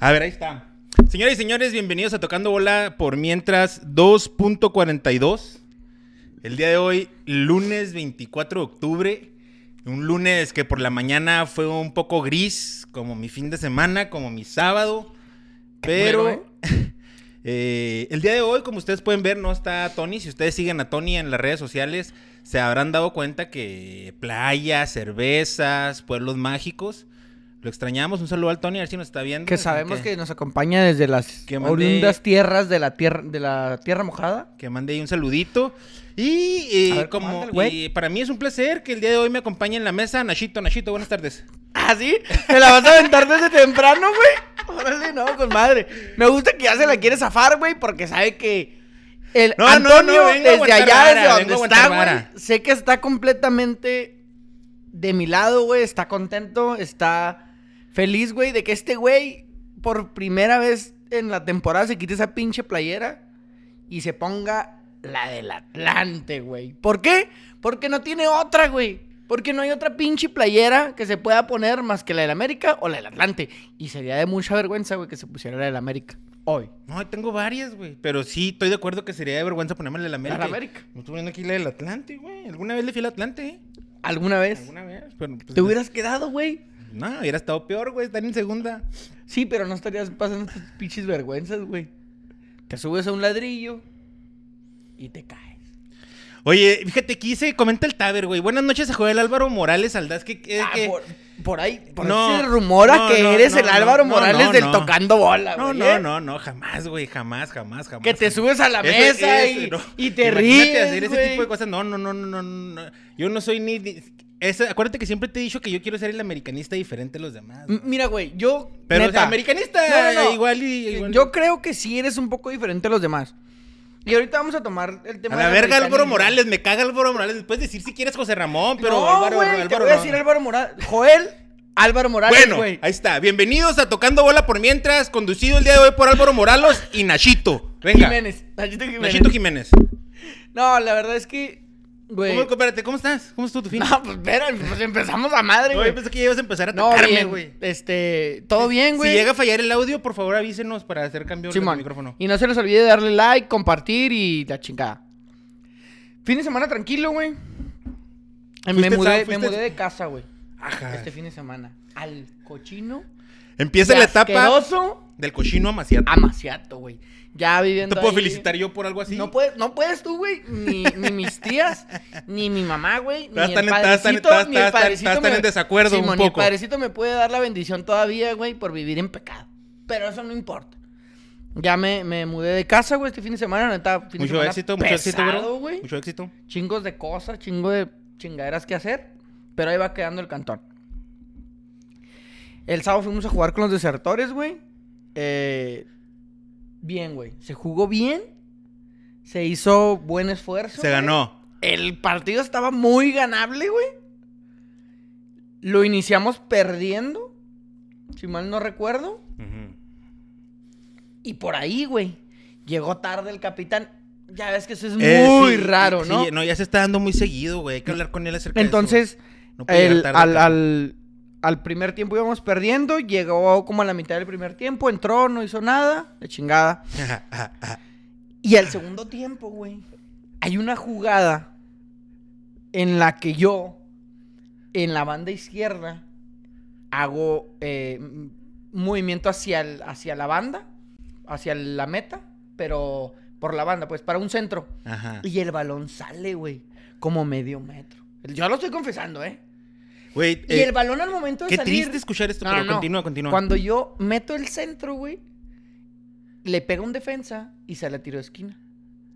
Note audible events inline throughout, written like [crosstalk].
A ver, ahí está. Señoras y señores, bienvenidos a Tocando Bola por mientras 2.42. El día de hoy, lunes 24 de octubre. Un lunes que por la mañana fue un poco gris, como mi fin de semana, como mi sábado. Pero Bueno, [laughs] eh, el día de hoy, como ustedes pueden ver, no está Tony. Si ustedes siguen a Tony en las redes sociales, se habrán dado cuenta que playas, cervezas, pueblos mágicos. Lo extrañamos. Un saludo al Tony, a ver si nos está viendo. Que sabemos Que- que nos acompaña desde las mande- oriundas tierras de la tierra, de la tierra mojada. que mande ahí un saludito. Y, eh, A ver, ¿cómo como y para mí es un placer que el día de hoy me acompañe en la mesa Nachito. Nachito, buenas tardes. ¿Ah, sí? ¿Te la vas a aventar desde temprano, güey? Órale, no, con madre. Me gusta que ya se la quiere zafar, güey, porque sabe que el No, Antonio, no, vengo desde allá, vara, desde donde está, güey, sé que está completamente de mi lado, güey, está contento, está feliz, güey, de que este güey, por primera vez en la temporada, se quite esa pinche playera y se ponga la del Atlante, güey. ¿Por qué? Porque no tiene otra, güey. Porque no hay otra pinche playera que se pueda poner más que la del América o la del Atlante. Y sería de mucha vergüenza, güey, que se pusiera la del América. Hoy. No, tengo varias, güey. Pero sí, estoy de acuerdo que sería de vergüenza ponerme la del América. La del América. Me estoy poniendo aquí la del Atlante, güey. Alguna vez le fui al Atlante, ¿eh? ¿Alguna vez? Alguna vez. Pero, pues, ¿Te hubieras quedado, güey? No, hubiera estado peor, güey. Estar en segunda. Sí, pero no estarías pasando tus pinches vergüenzas, güey. Te subes a un ladrillo y te caes. Oye, fíjate, aquí se comenta el Taber, güey. Buenas noches a Joel Álvaro Morales Aldaz. Que, que, Ah, que- por, por ahí, por No, ahí se rumora no, que no, eres el Álvaro Morales del tocando bola, güey. no, ¿eh? no, no, jamás, güey, jamás, jamás, jamás. Que te jamás. subes a la mesa eso, y, te Imagínate ríes, hacer ese güey. tipo de cosas. No, no, no, no, no, no. Yo no soy ni... esa- acuérdate que siempre te he dicho que yo quiero ser el americanista diferente a los demás. Mira, güey, yo. Pero, o neta, sea, americanista No, igual y... igual y- Yo creo que sí eres un poco diferente a los demás. Y ahorita vamos a tomar el tema A la del verga Álvaro. Morales, me caga Álvaro Morales. Después decir si quieres José Ramón, pero no, Álvaro, güey, te Álvaro voy a decir Álvaro Morales. Joel, Álvaro Morales, Bueno, güey. ahí está. Bienvenidos a Tocando Bola por Mientras, conducido el día de hoy por Álvaro Morales y Nachito. Venga. Jiménez. Nachito Jiménez. Nachito Jiménez. No, la verdad es que, güey. ¿Cómo, espérate, ¿cómo estás? ¿Cómo estuvo tu fin? [laughs] No, pues espera, pues empezamos a madre, No, güey. yo pensé que ya ibas a empezar a No, tocarme, güey. Este, todo bien, güey. Si llega a fallar el audio, por favor avísenos para hacer cambio de Simón. micrófono. Y no se les olvide darle like, compartir y la chingada. Fin de semana tranquilo, güey. Me mudé, me mudé de casa, güey. Ajá. Este fin de semana. Al cochino. Empieza la etapa del cochino amaciato. Amaciato, güey. Ya viviendo ¿Te puedo ahí- felicitar yo por algo así? No puedes, no puedes tú, güey. Ni, ni mis tías, [laughs] ni mi mamá, güey. Ni el padrecito, estás- ni el padrecito estás en desacuerdo un Simón, poco. Ni el padrecito me puede dar la bendición todavía, güey, por vivir en pecado. Pero eso no importa. Ya me, me mudé de casa, güey, este fin de semana. Neta, fin de Mucho semana éxito, mucho éxito, güey. Mucho éxito. Chingos de cosas, chingo de chingaderas que hacer. Pero ahí va quedando el cantón. El sábado fuimos a jugar con los desertores, güey. Eh, bien, güey. Se jugó bien. Se hizo buen esfuerzo. Se güey. ganó. El partido estaba muy ganable, güey. Lo iniciamos perdiendo. Si mal no recuerdo. Y por ahí, güey. Llegó tarde el capitán. Ya ves que eso es Eh, muy sí, raro, sí, ¿no? no, ya se está dando muy seguido, güey. Hay que hablar con él acerca de eso. Entonces, No puede el- al- al primer tiempo íbamos perdiendo. Llegó como a la mitad del primer tiempo. Entró, no hizo nada. De chingada. [laughs] Y al segundo tiempo, güey, hay una jugada en la que yo, en la banda izquierda, hago eh, movimiento hacia, el- hacia la banda, hacia la meta, pero por la banda, pues para un centro. Ajá. Y el balón sale, güey, como medio metro. Yo lo estoy confesando, ¿eh? Güey, Y eh, el balón al momento de qué salir... triste escuchar esto, No, pero no, continúa, continúa. Cuando yo meto el centro, güey, le pega un defensa y se la tiro de esquina.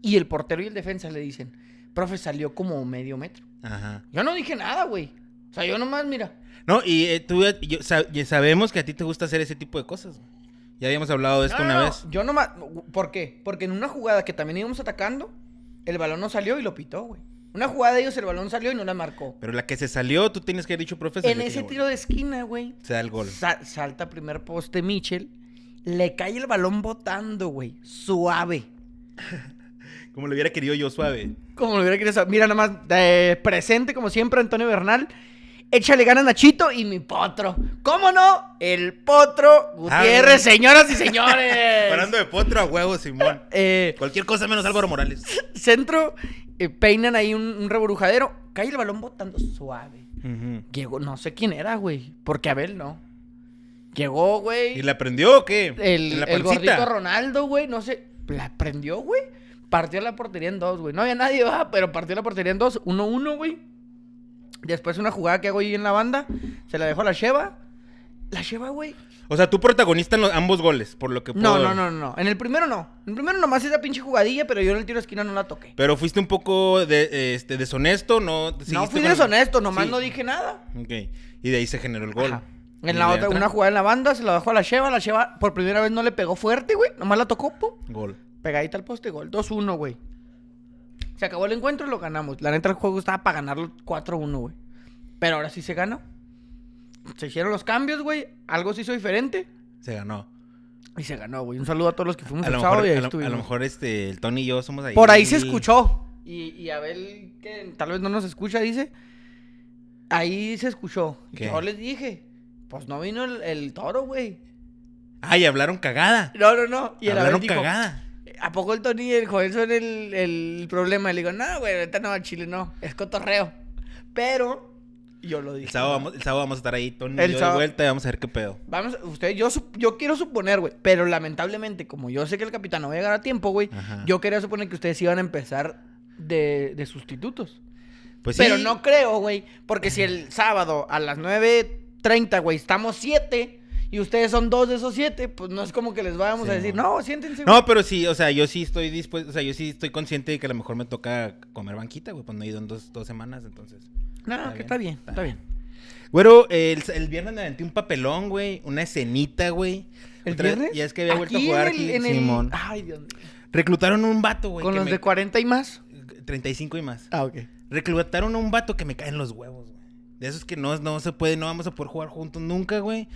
Y el portero y el defensa le dicen, profe, salió como medio metro. Ajá. Yo no dije nada, güey. O sea, yo nomás, mira. No, y eh, tú yo- ya sabemos que a ti te gusta hacer ese tipo de cosas. güey. Ya habíamos hablado de esto No, una no, no, vez. Yo nomás. ¿Por qué? Porque en una jugada que también íbamos atacando, el balón no salió y lo pitó, güey. Una jugada de ellos, el balón salió y no la marcó. Pero la que se salió, tú tienes que haber dicho, profe. En ese tiro de esquina, güey, Se da el gol. sa- salta primer poste Mitchell, le cae el balón botando, güey, suave. [laughs] Como lo hubiera querido yo, suave. Como lo hubiera querido. Mira, nada más, eh, presente como siempre, Antonio Bernal. Échale ganas Nachito y mi potro. ¿Cómo no? El potro Gutiérrez, Ah, señoras y señores. [laughs] Hablando de potro a huevo, Simón. [laughs] Eh, Cualquier cosa menos Álvaro Morales. centro, eh, peinan ahí un, un reburujadero. Cae el balón botando suave. Ujú. Llegó, no sé quién era, güey. Porque Abel no. Llegó, güey. ¿Y la prendió o qué? El, ¿En la el gordito Ronaldo, güey, no sé. La prendió, güey. Partió la portería en dos, güey. No había nadie, va, pero partió la portería en dos. 1-1, güey. Después una jugada que hago ahí en la banda. Se la dejó a la Sheva. La Sheva, güey. O sea, tú protagonista en los- ambos goles, por lo que No, puedo- no, no, no. En el primero no. En el primero nomás esa pinche jugadilla, pero yo en el tiro de esquina no la toqué. Pero fuiste un poco de, este, deshonesto, ¿no? No fui con- deshonesto, nomás Sí. no dije nada. Ok. Y de ahí se generó el gol. Ajá. En la otra, una jugada en la banda, se la dejó a la Sheva. La Sheva por primera vez no le pegó fuerte, güey. Nomás la tocó, pum. Gol. Pegadita al poste, gol. 2-1, güey. Se acabó el encuentro y lo ganamos. La neta, el juego estaba para ganarlo 4-1, güey. Pero ahora sí se ganó. Se hicieron los cambios, güey. Algo se hizo diferente. Se ganó. Y se ganó, güey. Un saludo a todos los que fuimos A el lo, sábado mejor, y ahí a, lo, a lo mejor este, el Tony y yo somos ahí. Por ahí se escuchó. Y, y Abel, que tal vez no nos escucha, dice. Ahí se escuchó. Yo les dije, pues no vino el, el toro, güey. Ay, hablaron cagada. No, no, no. Y el Abel hablaron dijo, cagada. ¿A poco el Tony y el joven son el, el problema? Y le digo, no, güey, ahorita no va a Chile, no. Es cotorreo. Pero, yo lo dije. El sábado, vamos, el sábado vamos a estar ahí, Tony y El yo de sábado- vuelta y vamos a ver qué pedo. Vamos, usted, yo, yo quiero suponer, güey. Pero lamentablemente, como yo sé que el capitán no va a llegar a tiempo, güey. Yo quería suponer que ustedes iban a empezar de, de sustitutos. Pues Pero sí. no creo, güey. Porque si el sábado a las 9.30, güey, estamos 7 y ustedes son dos de esos 7, pues no es como que les vayamos Sí, a decir, no. no, siéntense, güey. No, pero sí, o sea, yo sí estoy dispuesto, o sea, yo sí estoy consciente de que a lo mejor me toca comer banquita, güey, pues no he ido en dos, dos semanas, entonces. No, Está que bien, está bien, está está bien. Güero, el, el viernes me aventé un papelón, güey, una escenita, güey. ¿El Otra- viernes? Ya es que había vuelto a jugar en el- aquí, en el- Simón. Ay, Dios mío. Reclutaron un vato, güey. ¿Con los me- de 40 y más? 35 y más. Ah, ok. Reclutaron a un vato que me caen los huevos, güey. De esos que no, no se puede, no vamos a poder jugar juntos nunca, güey.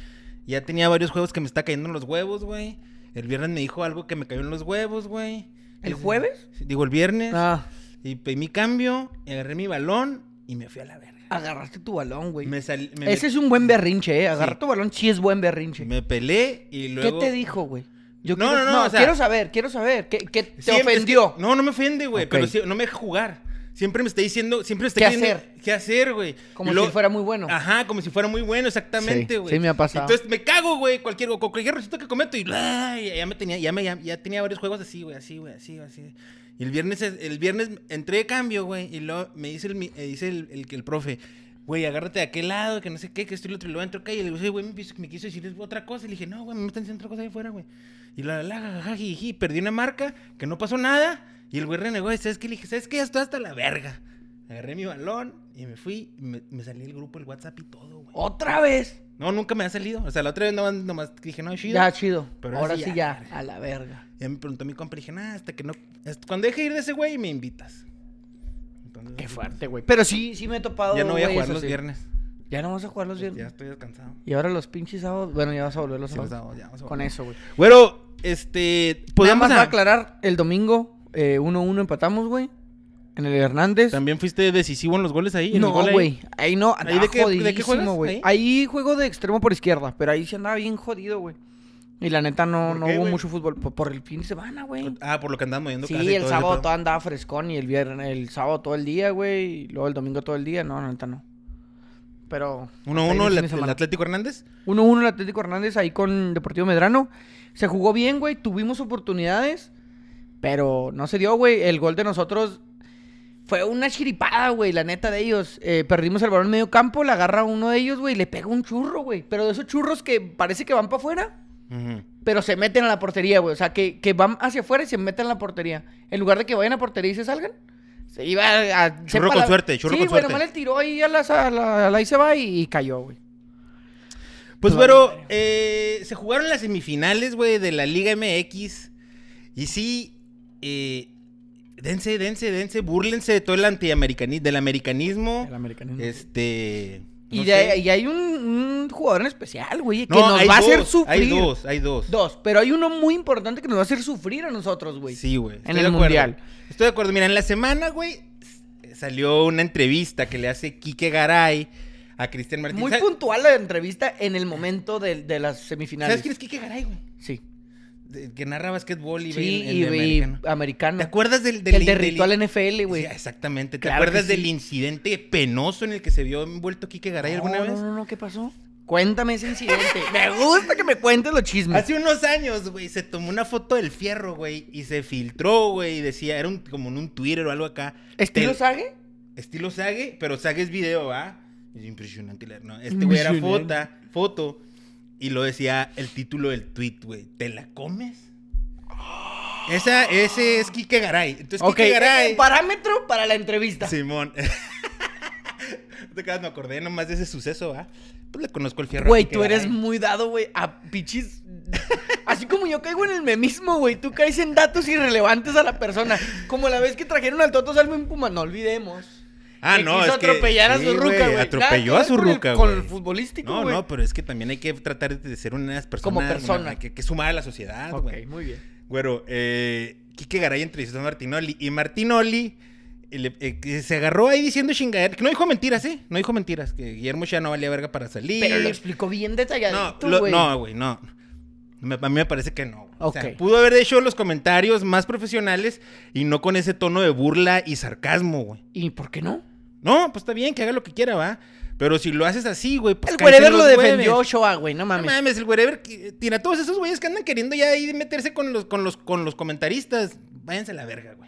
Ya tenía varios juegos que me está cayendo en los huevos, güey. El viernes me dijo algo que me cayó en los huevos, güey. ¿El jueves? Digo, el viernes. Ah, Y pedí mi cambio, y agarré mi balón y me fui a la verga. agarraste tu balón, güey. Me, sal- me, Ese es un buen berrinche, eh. Agarrar Sí. tu balón sí es buen berrinche. me pelé y luego... ¿Qué te dijo, güey? Yo No, quiero, no, no, o sea- quiero saber, quiero saber. ¿Qué, qué te Siempre- es que- ofendió? no, no me ofende, güey, pero sí- no me deja jugar. Siempre me está diciendo, siempre me está ¿Qué diciendo hacer? qué hacer, güey. Como luego- si fuera muy bueno. Ajá, como si fuera muy bueno, exactamente, Sí, güey. sí me ha pasado. Entonces me cago, güey, cualquier, cualquier receta que cometo y y ya me tenía, ya me, ya, ya tenía varios juegos así, güey, así, güey, así, así. Y el viernes, el viernes entré de cambio, güey, y luego me dice el, mi- eh, dice el, el, el profe, güey, agárrate de aquel lado, que no sé qué, que esto y lo otro, y luego entro acá y le digo, "Sí, güey, me, quiso- me quiso decir otra cosa, y le dije, no, güey, me están diciendo otra cosa ahí afuera, güey. Y la, la, jajaja, jiji, perdí una marca, que no pasó nada, y el güey renegó, y ¿sabes qué? Le dije, ¿sabes qué? Ya estoy hasta la verga. Agarré mi balón y me fui, y me, me salí del grupo del WhatsApp y todo, güey. ¿Otra vez? No, nunca me ha salido. O sea, la otra vez nomás, nomás dije, no, chido. Ya, chido. Pero Ahora sí ya, ya, a la verga. Ya me preguntó mi compa, dije, nada, hasta que no. hasta cuando deje ir de ese güey, me invitas. Entonces, Qué fuerte, güey. Pero sí, sí me he topado. Ya no voy a jugar los sí. viernes. Ya no vas a jugar los Ya viernes. estoy descansado. Y ahora los pinches sábados. Bueno, ya vas a volver los Sí, los sábados. sábados, ya, vamos a Con eso, güey. Bueno, este. Nada más va a aclarar, el domingo eh, 1-1 empatamos, güey. En el Hernández. ¿También fuiste decisivo en los goles ahí? en el No, gol ahí? güey. Ahí no, ¿Ahí de qué- de qué juegas? güey. ¿Ahí? Ahí juego de extremo por izquierda, pero ahí sí andaba bien jodido, güey. Y la neta no, ¿Por no qué, hubo güey? mucho fútbol. Por, por el fin de semana, güey. Ah, por lo que andamos moviendo Sí, casa y el todo sábado todo andaba frescón y el viernes, el sábado todo el día, güey. Y luego el domingo todo el día. No, la neta no. Pero. hasta ahí 1-1 el el, el. Atlético Hernández. 1-1 el Atlético Hernández ahí con Deportivo Medrano. Se jugó bien, güey. Tuvimos oportunidades. Pero no se dio, güey. El gol de nosotros fue una chiripada, güey. La neta de ellos. Eh, perdimos el balón en medio campo. Le agarra uno de ellos, güey. y Le pega un churro, güey. Pero de esos churros que parece que van para afuera. Pero se meten a la portería, güey. O sea, que, que van hacia afuera y se meten a la portería. En lugar de que vayan a portería y se salgan. Se iba a... a- Churro con suerte, churro sí, con güey, suerte. nomás le tiró ahí a la, a la, a la- ahí se va y, y cayó, güey. Pues, Vale, bueno, eh, se jugaron las semifinales, güey, de la Liga MX. Y sí, eh, dense, dense, dense, búrlense de todo el antiamericanismo, del americanismo. El americanismo. Este. Y, de- y hay un, un jugador en especial, güey, que No, nos va a hacer sufrir. Hay dos, hay dos. Dos, pero hay uno muy importante que nos va a hacer sufrir a nosotros, güey. Sí, güey. estoy En de el acuerdo. Mundial. Estoy de acuerdo. Mira, en la semana, güey, salió una entrevista que le hace Quique Garay a Cristian Martín. Muy ¿Sabes- puntual la entrevista en el momento de, de las semifinales. ¿Sabes quién es Kike Garay, güey? Sí. Que narra básquetbol y Sí, el- y, americano. ¿Te acuerdas del, del el de del- Ritual NFL, güey. Sí, exactamente. ¿Te Claro acuerdas sí. del incidente penoso en el que se vio envuelto Kike Garay alguna vez? No, no, no, ¿qué pasó? Cuéntame ese incidente. [laughs] Me gusta que me cuentes los chismes. Hace unos años, güey, se tomó una foto del fierro, güey, y se filtró, güey, y decía, era un, como en un Twitter o algo acá. ¿Estilo Sage? Estilo Sage, pero Sage es video, ¿va? Es impresionante. No, este güey era foto, foto, y lo decía el título del tweet, güey. ¿Te la comes? Esa, ese es Kike Garay. Entonces, Ok, Kike Garay. eh, parámetro para la entrevista. Simón. [laughs] Te acabas, me acordé nomás de ese suceso, ¿va? Pues le conozco el fierro. Güey, tú eres Garay. muy dado, güey, a pichis. Así como yo caigo en el memismo, güey. Tú caes en datos irrelevantes a la persona. Como la vez que trajeron al Toto Salmo en Puma. No olvidemos. Ah, Que no, quiso es que. atropellar a sí, su ruca, güey. Atropelló a que su con ruca, Con güey. el futbolístico, No, güey. no, pero es que también hay que tratar de ser unas personas. Como persona. una- que, que sumar a la sociedad, Ok, güey. muy bien. Güero, eh, Quique Garay entrevistó a Martinoli. Y Martinoli eh, le- eh, que se agarró ahí diciendo chingadera. Que no dijo mentiras, ¿eh? No dijo mentiras. Que Guillermo ya no valía verga para salir. Pero lo explicó bien No, detalladito, güey. no, güey, no. Me- a mí me parece que no. güey. O sea, Ok. pudo haber hecho los comentarios más profesionales y no con ese tono de burla y sarcasmo, güey. ¿Y por qué no? No, pues está bien, que haga lo que quiera, va. Pero si lo haces así, güey, pues el Wherever lo defendió. Ochoa, güey. No No mames. mames, el wherever tira todos esos güeyes que andan queriendo ya ahí meterse con los, con los, con los comentaristas. Váyanse a la verga, güey.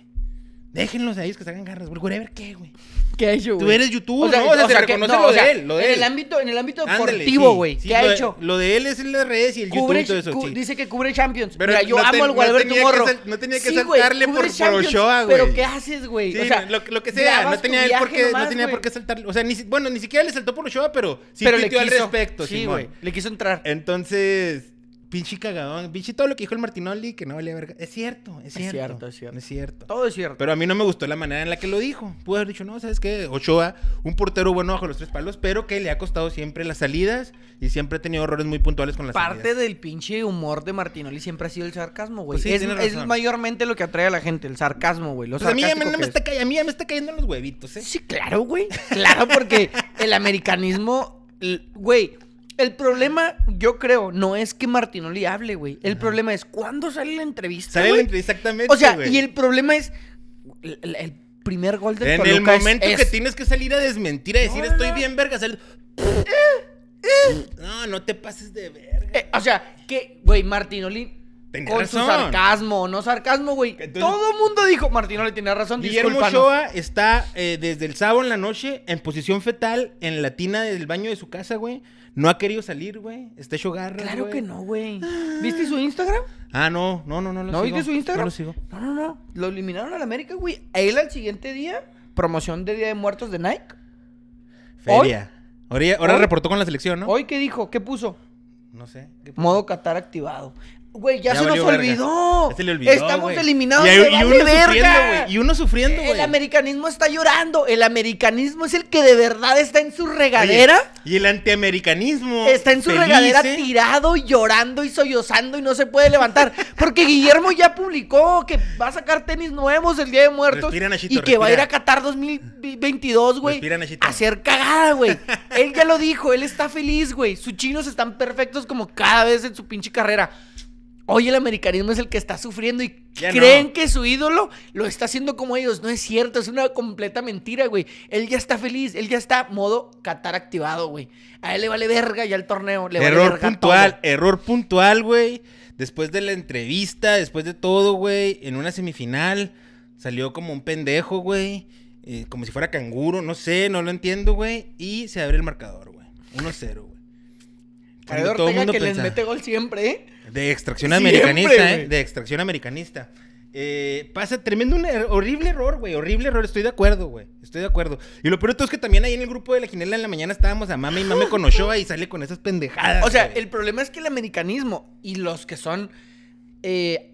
Déjenlos a ellos que se hagan garras, güey. Wherever qué, güey. ¿Qué ha hecho, güey? Tú eres youtuber, ¿no? O sea, se reconoce no, lo o sea, de él, lo de en él. el ámbito, en el ámbito deportivo, sí, güey. sí, ¿Qué ha de- hecho? Lo de él es en las redes y el Cubre, YouTube y todo eso, sí. Dice que cubre Champions. Pero Mira, yo no amo al no Whatever tenía que Tomorrow. no tenía que Sí, saltarle por- por Ochoa, Pero güey. ¿qué haces, güey? O sea, lo, lo que sea, no tenía por qué, no tenía por qué saltar, o sea, ni, bueno, ni siquiera le saltó por Ochoa, pero sí Pero al respecto, Sí, güey. Le quiso entrar. Entonces, pinche cagadón, pinche todo lo que dijo el Martinoli, que no valía verga. Es cierto, es Es cierto. cierto, es cierto. Es cierto. Todo es cierto. Pero a mí no me gustó la manera en la que lo dijo. Pudo haber dicho, no, ¿sabes qué? Ochoa, un portero bueno bajo los tres palos, pero que le ha costado siempre las salidas y siempre ha tenido errores muy puntuales con las Parte salidas. del pinche humor de Martinoli siempre ha sido el sarcasmo, güey. Pues sí, es, mayormente lo que atrae a la gente, el sarcasmo, güey. Lo Pues a mí, ya me, no me está, a mí ya me está cayendo en los huevitos, ¿eh? Sí, claro, güey. Claro, porque el americanismo, güey. El problema, yo creo, no es que Martinoli hable, güey. El problema es cuándo sale la entrevista, Sale güey? la entrevista exactamente, O sea, güey. y el problema es el, el- el primer gol del En el Toluca es- momento es, que tienes que salir a desmentir, a decir No, estoy no. bien verga, sal- No, no te pases de verga. Eh, o sea, que, güey, Martinoli. Tenía con su sarcasmo no sarcasmo, güey. Entonces- Todo el mundo dijo, Martinoli tenía razón, Guillermo. Ochoa está eh, desde el sábado en la noche en posición fetal en la tina del baño de su casa, güey. No ha querido salir, güey. Está hecho garras, Claro que no, güey. ¿Viste su Instagram? Ah, no, no, no, no lo ¿No sigo. viste su Instagram? No lo sigo. No, no, no. Lo eliminaron a la América, güey. Él al siguiente día, promoción de Día de Muertos de Nike. Feria. Ahora, ya- ahora Hoy- reportó con la selección, ¿no? Hoy, ¿qué dijo? ¿Qué puso? No sé. Modo Qatar activado. Güey, ya, Ya se nos olvidó. Ya se le olvidó, Estamos eliminados. Y, hay- y uno verga. Y uno sufriendo, güey. El americanismo está llorando. El americanismo es el que de verdad está en su regadera. Oye, y el antiamericanismo. Está en su feliz, regadera ¿eh? tirado, llorando y sollozando y no se puede levantar. [laughs] Porque Guillermo ya publicó que va a sacar tenis nuevos el Día de Muertos. Respira, Nachito, y que va a ir a. Qatar 2022, güey. A hacer cagada, güey. [laughs] él ya lo dijo, él está feliz, güey. Sus chinos están perfectos como cada vez en su pinche carrera. Hoy el americanismo es el que está sufriendo y Ya creen no. que su ídolo lo está haciendo como ellos. No es cierto, es una completa mentira, güey. Él ya está feliz, él ya está modo Qatar activado, güey. A él le vale verga ya el torneo, le vale error verga puntual, todo. error puntual, güey. Después de la entrevista, después de todo, güey, en una semifinal, salió como un pendejo, güey. eh, como si fuera canguro, no sé, no lo entiendo, güey. Y se abre el marcador, güey. 1-0, güey. Jared todo mundo que les mete gol siempre, ¿eh? De extracción Siempre, americanista, ¿eh? De extracción americanista. Eh, pasa tremendo, un er- horrible error, güey. Horrible error. Estoy de acuerdo, güey. Estoy de acuerdo. Y lo peor de todo es que también ahí en el grupo de la Ginela en la mañana estábamos a mame y mame con Ochoa y sale con esas pendejadas. O sea, el problema es que el americanismo y los que son eh,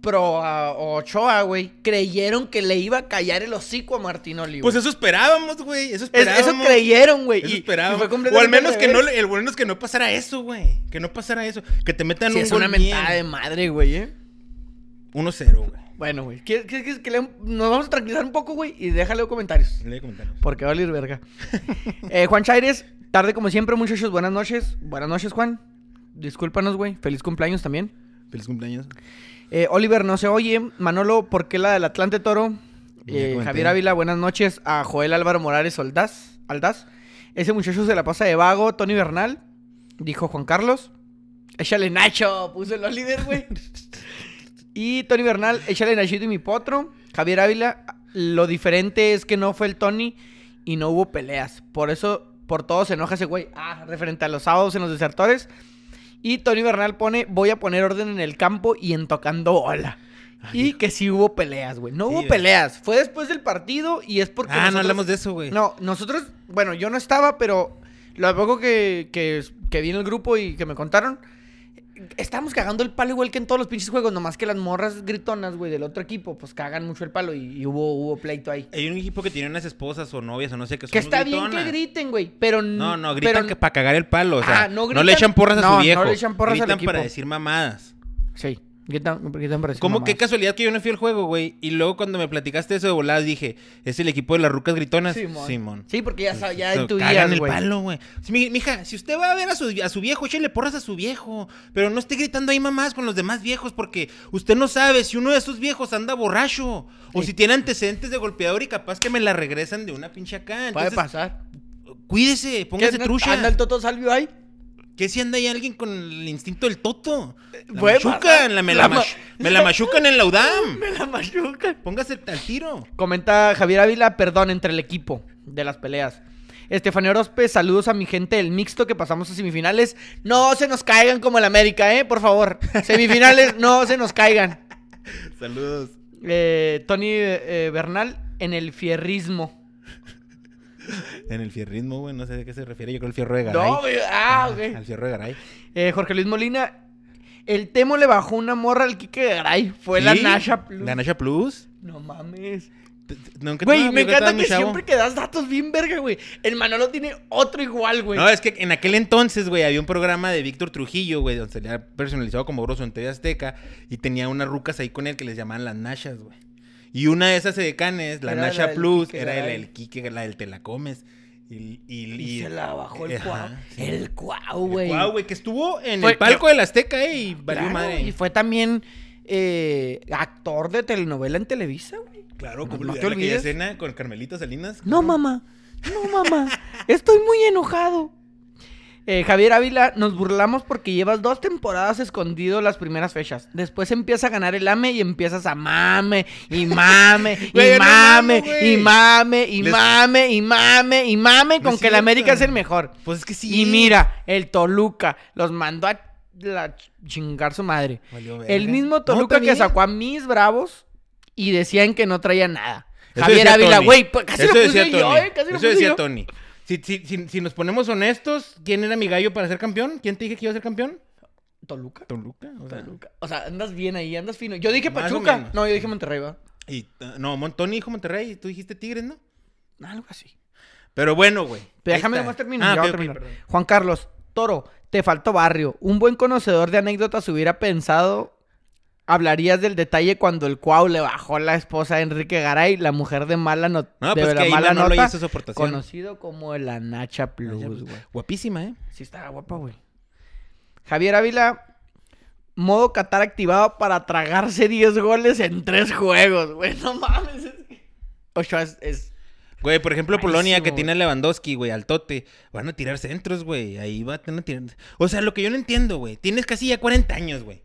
pro a Ochoa, güey, creyeron que le iba a callar el hocico a Martinoli, Pues güey. eso esperábamos, güey. Eso Es- esperábamos. eso creyeron, güey. Eso y esperábamos. o al menos que no, el bueno es que no pasara eso, güey. Que no pasara eso. Que te metan Sí, un es gol una bien. mentada de madre, güey, ¿eh? 1-0, güey. Bueno, güey. ¿Quieres, que un- Nos vamos a tranquilizar un poco, güey, y déjale comentarios. Lee comentarios. Porque va a valer verga. [laughs] Eh, Juan Chaires, Tarde como siempre, muchachos, buenas noches. Buenas noches, Juan. Discúlpanos, güey. Feliz cumpleaños también. Feliz cumpleaños. Eh, Oliver, no se oye. Manolo, ¿por qué la del Atlante Toro? Eh. Javier Ávila, buenas noches. A Joel Álvaro Morales Aldaz. Aldaz. Ese muchacho se la pasa de vago. Tony Bernal. Dijo Juan Carlos. Échale Nacho. Puso el Oliver, güey. [laughs] y Tony Bernal, échale Nachito y mi potro. Javier Ávila, lo diferente es que no fue el Tony y no hubo peleas. Por eso, por todo se enoja ese güey. Ah, referente a los sábados en los desertores. Y Tony Bernal pone, voy a poner orden en el campo y en tocando bola. y que sí hubo peleas, güey. No Sí, hubo güey. peleas. Fue después del partido y es porque... Ah, no hablamos de eso, güey. No, nosotros... Bueno, yo no estaba, pero lo poco que, que, que vi en el grupo y que me contaron... Estábamos cagando el palo igual que en todos los pinches juegos, nomás que las morras gritonas, güey, del otro equipo, pues cagan mucho el palo y, y hubo, hubo pleito ahí. Hay un equipo que tiene unas esposas o novias o no sé qué son Que está bien que griten, güey, pero... No, no, pero- gritan que para cagar el palo. O sea, Ah, no no, gritan- le echan porras a no, no su viejo. le echan porras al gritan para equipo. decir mamadas. Sí, decir Como qué casualidad que yo no fui al juego, güey. Y luego cuando me platicaste eso de voladas dije, es el equipo de las rucas gritonas. Simón. Simón. Sí, porque ya, sa- ya intuías, el güey. palo, güey. Sí, mi- mija, si usted va a ver a su, a su viejo, échale porras a su viejo. Pero no esté gritando ahí mamás con los demás viejos, porque usted no sabe si uno de esos viejos anda borracho. O Sí. si tiene antecedentes de golpeador y capaz que me la regresan de una pinche acá. Puede pasar. cuídese, ¿Qué póngase anda- trucha. ¿Anda el Toto Salvio ahí? ¿Qué si anda ahí alguien con el instinto del toto? La machucan, me, La la mach- me la machucan en la UDAM. [laughs] Me la machucan. Póngase al tiro. Comenta Javier Ávila, perdón, entre el equipo de las peleas. Estefanía Orozpe, saludos a mi gente del mixto que pasamos a semifinales. No se nos caigan como el América, ¿eh? Por favor. Semifinales, no se nos caigan. Saludos. Eh, Tony eh, Bernal en el fierrismo. [laughs] En el fierrismo, güey, no sé de qué se refiere. Yo creo el fierro de Garay. No, güey, ah, ok. Al fierro de Garay. Eh, Jorge Luis Molina, el Temo le bajó una morra al Kike Garay. Fue la. Nasha Plus. La Nasha Plus. No mames. Nunca Güey, me encanta que siempre que das datos bien verga, güey. El Manolo tiene otro igual, güey. No, es que en aquel entonces, güey, había un programa de Víctor Trujillo, güey, donde salía personalizado como grosso en TV Azteca y tenía unas rucas ahí con él que les llamaban las Nashas, güey. Y una de esas edecanes, la Era Nasha la Plus, era la Garay. del Quique, la del Te la comes. Y, y- Y y- se la bajó el Ajá, cuau. sí. El cuau, El güey. Cuau, güey, que estuvo en Fue- el palco del Azteca, eh, y valió Claro, madre. Y fue también eh, actor de telenovela en Televisa, güey. Claro, No- como no aquella olvides. escena con Carmelita Salinas. No, mamá. No, mamá. Estoy muy enojado. Eh, Javier Ávila, nos burlamos porque llevas dos temporadas escondido las primeras fechas. Después empieza a ganar el AME y empiezas a mame, y mame, [laughs] y yo no mame, y mame, y Les- mame, y mame, y mame, con que el. América es el mejor. Pues es que sí. Y mira, el Toluca los mandó a la chingar su madre. Valió El mismo Toluca que sacó a mis bravos y decían que no traía nada. Eso Javier Ávila, güey, pues casi lo puse yo, Tony. eh, casi lo Eso puse decía yo. Tony. Si, si, si, si nos ponemos honestos, ¿quién era mi gallo para ser campeón? ¿Quién te dije que iba a ser campeón? Toluca. Toluca. O sea, Toluca. O sea, andas bien ahí, andas fino. Yo dije Pachuca. No, yo dije Monterrey, va. y, uh, no, Mon- Tony dijo Monterrey y tú dijiste Tigres, ¿no? Algo así. Pero bueno, güey. Déjame nomás terminar. Ah, terminar. Juan Carlos, Toro, te faltó barrio. Un buen conocedor de anécdotas hubiera pensado. Hablarías del detalle cuando el Cuau le bajó la esposa a Enrique Garay, la mujer de mala, no- No, de pues que la mala Manolo nota, hizo su aportación. conocido como el Anacha Plus, pues, güey. Guapísima, ¿eh? Sí, estaba guapa, güey. Javier Ávila, modo Qatar activado para tragarse 10 goles en 3 juegos, güey. No mames. es que- Ochoa es, es- Güey, por ejemplo, Polonia, que tiene a Lewandowski, güey, al tote, van a tirar centros, güey. Ahí va a tener tirar... O sea, lo que yo no entiendo, güey. Tienes casi ya 40 años, güey.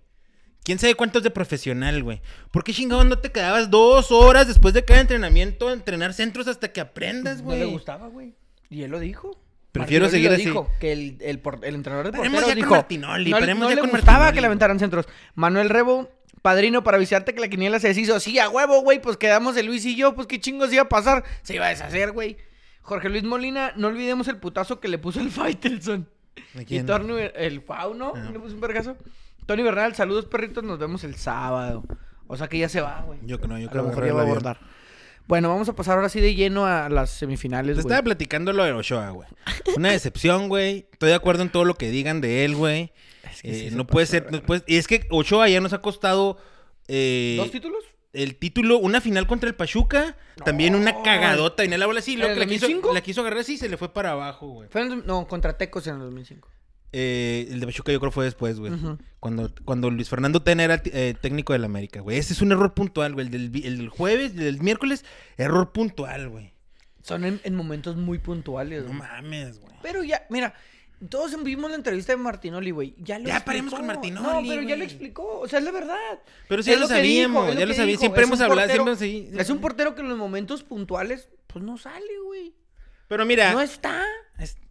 ¿Quién sabe cuántos de profesional, güey? ¿Por qué chingados no te quedabas dos horas después de cada entrenamiento a entrenar centros hasta que aprendas, no le güey? gustaba, güey. Y él lo dijo. Prefiero Martinoli seguir lo así. dijo, que el, el, por- el entrenador de Paremos porteros ya con dijo, Martinoli, no, paremos no ya le con gustaba Martinoli. que le aventaran centros. Manuel Rebo, padrino, para avisarte que la quiniela se deshizo. Sí, a huevo, güey, pues quedamos el Luis y yo, pues qué chingos iba a pasar. Se iba a deshacer, güey. Jorge Luis Molina, no olvidemos el putazo que le puso el [laughs] Faitelson. ¿A Y quién? Tony, el Pau, ¿no? Ah. Le puso un vergazo. Tony Bernal, saludos perritos, nos vemos el sábado. O sea que ya se va, güey. Yo que no, yo A creo lo que mejor ya va a abordar. Bueno, vamos a pasar ahora sí de lleno a las semifinales, Te güey. estaba platicando lo de Ochoa, güey. Una decepción, güey. Estoy de acuerdo en todo lo que digan de él, güey. Es que Eh, sí se no puede de ser, no puede- Y es que Ochoa ya nos ha costado. eh, ¿Dos títulos? el título, una final contra el Pachuca, también una cagadota. Y en la bola así, ¿En lo el que la quiso, 2005? la quiso agarrar así y se le fue para abajo, güey. Fue en el- no, contra Tecos en el 2005. Eh, el de Pachuca yo creo fue después, güey. Cuando, cuando Luis Fernando Tena era eh, técnico del América, güey. Ese es un error puntual, güey. El del, el del jueves, el del miércoles, error puntual, güey. Son en, en momentos muy puntuales, No güey. mames, güey. Pero ya, mira, todos vimos la entrevista de Martinoli, güey. Ya lo Ya explicó. paremos con Martinoli, No, pero ya lo explicó. O sea, es la verdad. Pero sí, ya lo sabíamos, dijo, ya lo sabíamos. Siempre Es hemos hablado, portero- siempre. Es un portero que en los momentos puntuales, pues no sale, güey. Pero mira, No está.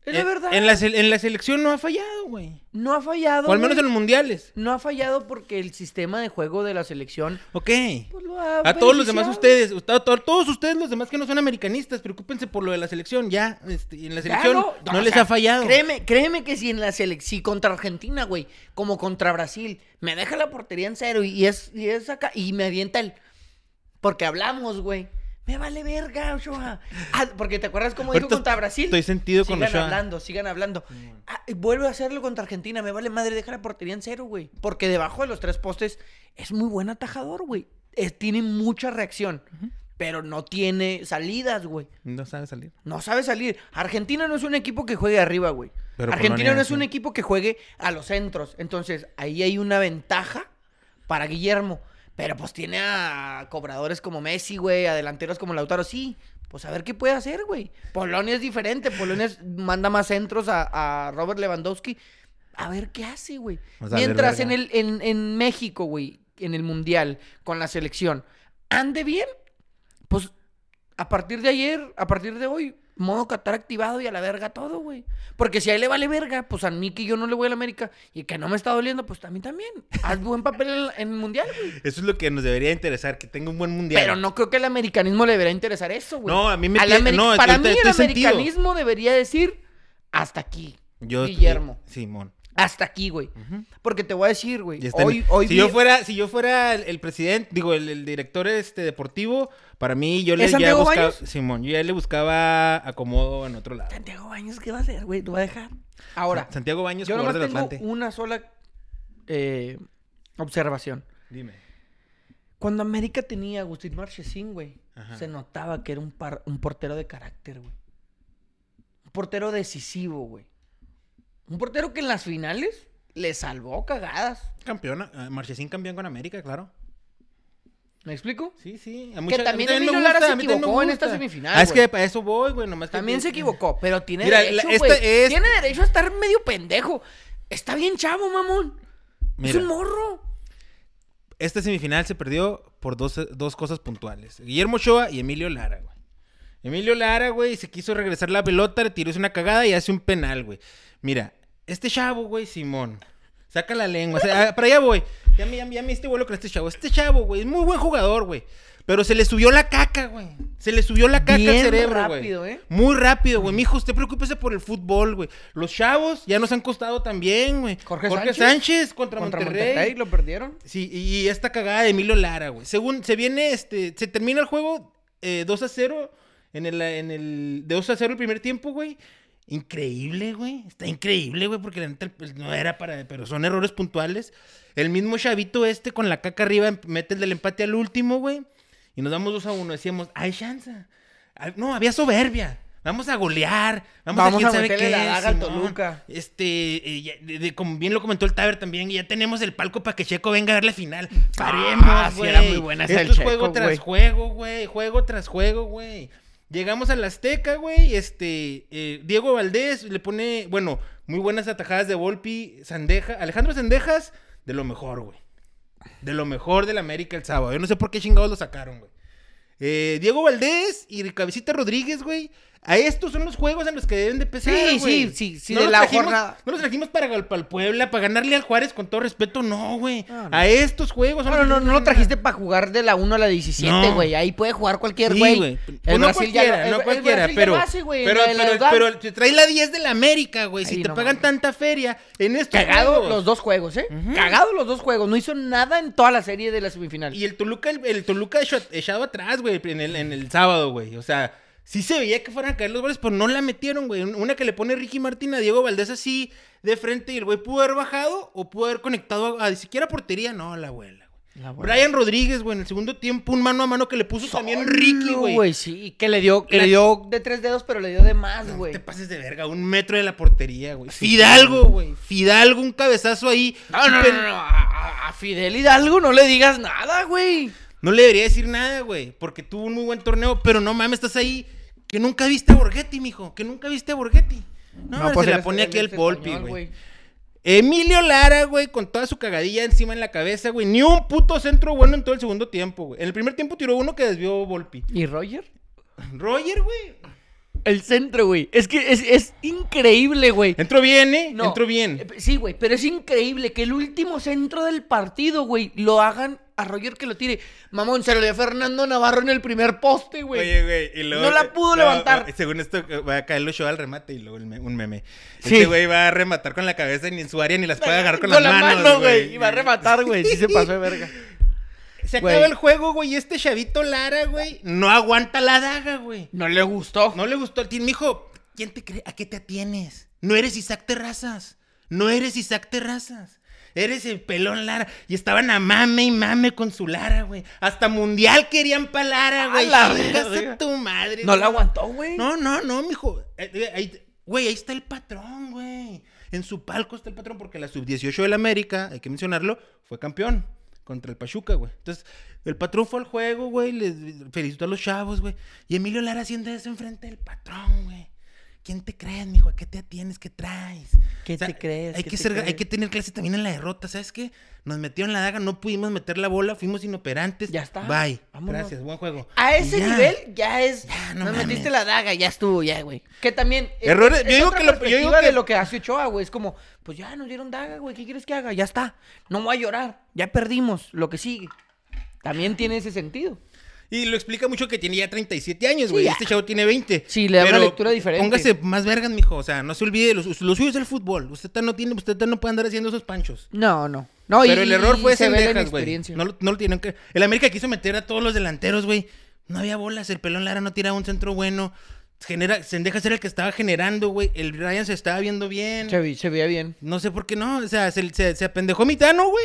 Es, la en- verdad. En la, en la selección no ha fallado, güey. No ha fallado. O al menos güey. en los mundiales. No ha fallado porque el sistema de juego de la selección, Ok. pues lo ha A todos los demás ustedes, a to- todos ustedes los demás que no son americanistas, preocúpense por lo de la selección, ya, este, en la selección Claro, no, les sea, ha fallado. Créeme, créeme que si en la selección, si contra Argentina, güey, como contra Brasil, me deja la portería en cero y es, y es acá, y me avienta el. Porque hablamos, güey. Me vale verga, Ochoa. Ah, porque te acuerdas cómo dijo contra Brasil. Estoy sentido con sigan Ochoa. hablando, sigan hablando. Ah, y vuelve a hacerlo contra Argentina. Me vale madre, deja la portería en cero, güey. Porque debajo de los tres postes es muy buen atajador, güey. Es- Tiene mucha reacción. Pero no tiene salidas, güey. No sabe salir. No sabe salir. Argentina no es un equipo que juegue arriba, güey. Pero Argentina Polonia no es sí. un equipo que juegue a los centros. Entonces, ahí hay una ventaja para Guillermo. Pero pues tiene a cobradores como Messi, güey, a delanteros como Lautaro. Sí, pues a ver qué puede hacer, güey. Polonia es diferente. Polonia es- manda más centros a, a Robert Lewandowski. A ver qué hace, güey. Mientras en, el, en, en México, güey, en el Mundial, con la selección, ande bien, pues a partir de ayer, a partir de hoy, modo Qatar activado y a la verga todo, güey. Porque si a él le vale verga, pues a mí que yo no le voy a la América y que no me está doliendo, pues a mí también. Haz buen papel en, en el mundial, güey. Eso es lo que nos debería interesar, que tenga un buen mundial. Pero no creo que al americanismo le debería interesar eso, güey. No, a mí me Al tiene- ameri- no, Para mí el sentido. americanismo debería decir hasta aquí, Yo- Guillermo. Simón. Hasta aquí, güey. Porque te voy a decir, güey. Hoy, hoy si vi- yo fuera, si yo fuera el, el presidente, digo, el, el director este deportivo, para mí yo le ¿Es ya buscaba, Baños? Simón, yo ya le buscaba acomodo en otro lado. Santiago Baños, ¿qué va a hacer, güey? ¿Lo va a dejar? Ahora, Santiago Baños, yo nomás del tengo Atlante. una sola eh, observación. Dime. Cuando América tenía a Agustín Marchesín, güey, Ajá. se notaba que era un, par- un portero de carácter, güey. Un portero decisivo, güey. Un portero que en las finales le salvó cagadas. Campeón, ah, Marchesín campeón con América, claro. ¿Me explico? Sí, sí. A Que mucha- a mí también me Emilio Lara gusta, se también equivocó en esta semifinal, Ah, es que para eso voy, güey, nomás que- También se equivocó, pero tiene Mira, derecho, la- esta güey. es- Tiene derecho a estar medio pendejo. Está bien chavo, mamón. Es un morro. Esta semifinal se perdió por dos, dos cosas puntuales. Guillermo Ochoa y Emilio Lara, güey. Emilio Lara, güey, se quiso regresar la pelota, le tiró una cagada y hace un penal, güey. Mira, este chavo, güey, Simón. Saca la lengua. o sea, ah, para allá voy. Ya me, ya, me- ya me este vuelo con este chavo. Este chavo, güey, es muy buen jugador, güey. Pero se le subió la caca, güey. Se le subió la caca Bien al cerebro, güey. rápido, ¿eh? Muy rápido, güey. Mijo, usted preocúpese por el fútbol, güey. Los chavos ya nos han costado también, güey. Jorge Sánchez, Sánchez contra, Contra Monterrey. Monterrey lo perdieron. Sí, y esta cagada de Emilio Lara, güey. Según se viene, este, se termina el juego eh, 2 a 0 en el, en el, de 2 a 0 el primer tiempo, güey. Increíble, güey. Está increíble, güey, porque la neta pues, no era para, pero son errores puntuales. El mismo chavito este con la caca arriba em- mete el del empate al último, güey. Y nos damos 2 a 1. Decíamos, hay chance. Ah, No, había soberbia. Vamos a golear. Vamos, Vamos a a quién sabe meterle qué. la daga al. Toluca. Este, eh, ya- de- de- como bien lo comentó el Taber también, ya tenemos el palco para que Checo venga a ver la final. Paremos, Ah, sí güey. era muy buena esa Esto es Checo, juego tras juego, güey. Juego tras juego, güey. Llegamos al Azteca, güey. Este, eh, Diego Valdés le pone, bueno, muy buenas atajadas de Volpi, Sandeja. Alejandro Sandejas, de lo mejor, güey. De lo mejor del América el sábado. Yo no sé por qué chingados lo sacaron, güey. Eh, Diego Valdés y Cabecita Rodríguez, güey. A estos son los juegos en los que deben de pesar, Sí, güey. sí, sí, sí, no de los la trajimos, jornada. No los trajimos para, para el Puebla, para ganarle al Juárez con todo respeto, no, güey. No, no. A estos juegos son No, los no, no, no lo trajiste para jugar de la 1 a la 17, No. güey. Ahí puede jugar cualquier Sí, güey. güey. El Pues no cualquiera, no cualquiera, pero, güey, pero, te trae la 10 de la América, güey. Si te pagan tanta feria en estos Cagado los dos juegos, ¿eh? Cagado los dos juegos. No hizo nada en toda la serie de la semifinal. Y el Toluca, el, Toluca echado atrás, güey, en el sábado, güey. O sea, sí se veía que fueran a caer los goles, pero no la metieron, güey. Una que le pone Ricky Martín a Diego Valdés así de frente y el güey pudo haber bajado o pudo haber conectado a, a siquiera portería. No, la abuela, güey. La. Brian Rodríguez, güey, en el segundo tiempo, un mano a mano que le puso también Ricky, güey. sí, que le dio, que La- le dio de tres dedos, pero le dio de más, No güey. te pases de verga, un metro de la portería, güey. Fidalgo, güey. Fidalgo, un cabezazo ahí. No, no, no, no, a- a Fidel Hidalgo no le digas nada, güey. No le debería decir nada, güey, porque tuvo un muy buen torneo, pero no mames, estás ahí. Que nunca viste a Borghetti, mijo. Que nunca viste a Borghetti. No, pues se la pone aquí el Polpi, güey. Emilio Lara, güey, con toda su cagadilla encima en la cabeza, güey. Ni un puto centro bueno en todo el segundo tiempo, güey. En el primer tiempo tiró uno que desvió Volpi. ¿Y Roger? Roger, güey. El centro, güey. Es que es, es increíble, güey. Entró bien, ¿eh? No, Entró bien. eh, Sí, güey, pero es increíble que el último centro del partido, güey, lo hagan a Roger que lo tire. Mamón, se lo dio a Fernando Navarro en el primer poste, güey. Oye, güey, y luego... No la pudo levantar. Según esto, eh, va a caer show al remate y luego el un meme. Sí. Este güey va a rematar con la cabeza y ni en su área ni las puede agarrar con, las la manos, mano, güey. Y va a rematar, güey. Sí se pasó de verga. [laughs] Se Güey. acaba el juego, güey, y este chavito Lara, güey, no aguanta la daga, güey. No le gustó. No le gustó al team. Mijo, ¿quién te cree? ¿A qué te atienes? No eres Isaac Terrazas. No eres Isaac Terrazas. Eres el pelón Lara. Y estaban a mame y mame con su Lara, güey. Hasta mundial querían pa' Lara, güey. la verga. tu madre. No la aguantó, güey. No, no, no, mijo. Eh, eh, Güey, ahí está el patrón, güey. En su palco está el patrón porque la sub-18 del América, hay que mencionarlo, fue campeón contra el Pachuca, güey. Entonces, el patrón fue al juego, güey, les felicitó a los chavos, güey. Y Emilio Lara haciendo eso enfrente del patrón, güey. ¿Quién te crees, mijo? ¿A qué te atienes? ¿Qué traes? ¿Qué te crees? Hay ¿Qué que, te ser, crees? hay que tener clase también en la derrota, ¿sabes qué? Nos metieron la daga, no pudimos meter la bola, fuimos inoperantes. Ya está. Bye. Vámonos. Gracias, buen juego. A ese ya. nivel ya es. Ya, no nos mames. metiste la daga, ya estuvo, ya, güey. Que también. es- Errores- es yo digo otra que lo- yo digo que- de lo que hace Ochoa, güey. Es como, pues ya nos dieron daga, güey. ¿Qué quieres que haga? Ya está. No voy a llorar. Ya perdimos. Lo que sigue. También tiene ese sentido. Y lo explica mucho que tiene ya 37 años, güey. este chavo tiene 20. Sí, le da una lectura diferente. Póngase más vergas, mijo. O sea, no se olvide, los, los suyos es el fútbol. Usted no tiene, usted no puede andar haciendo esos panchos. No, no. No, Pero y- el error fue Sendejas, güey. No, lo- no lo tienen que. El América quiso meter a todos los delanteros, güey. No había bolas. El pelón Lara no tiraba un centro bueno. Genera, Sendejas era el que estaba generando, güey. El Ryan se estaba viendo bien. Se, vi- se veía bien. No sé por qué no. O sea, se, se, se apendejó Mitano, güey.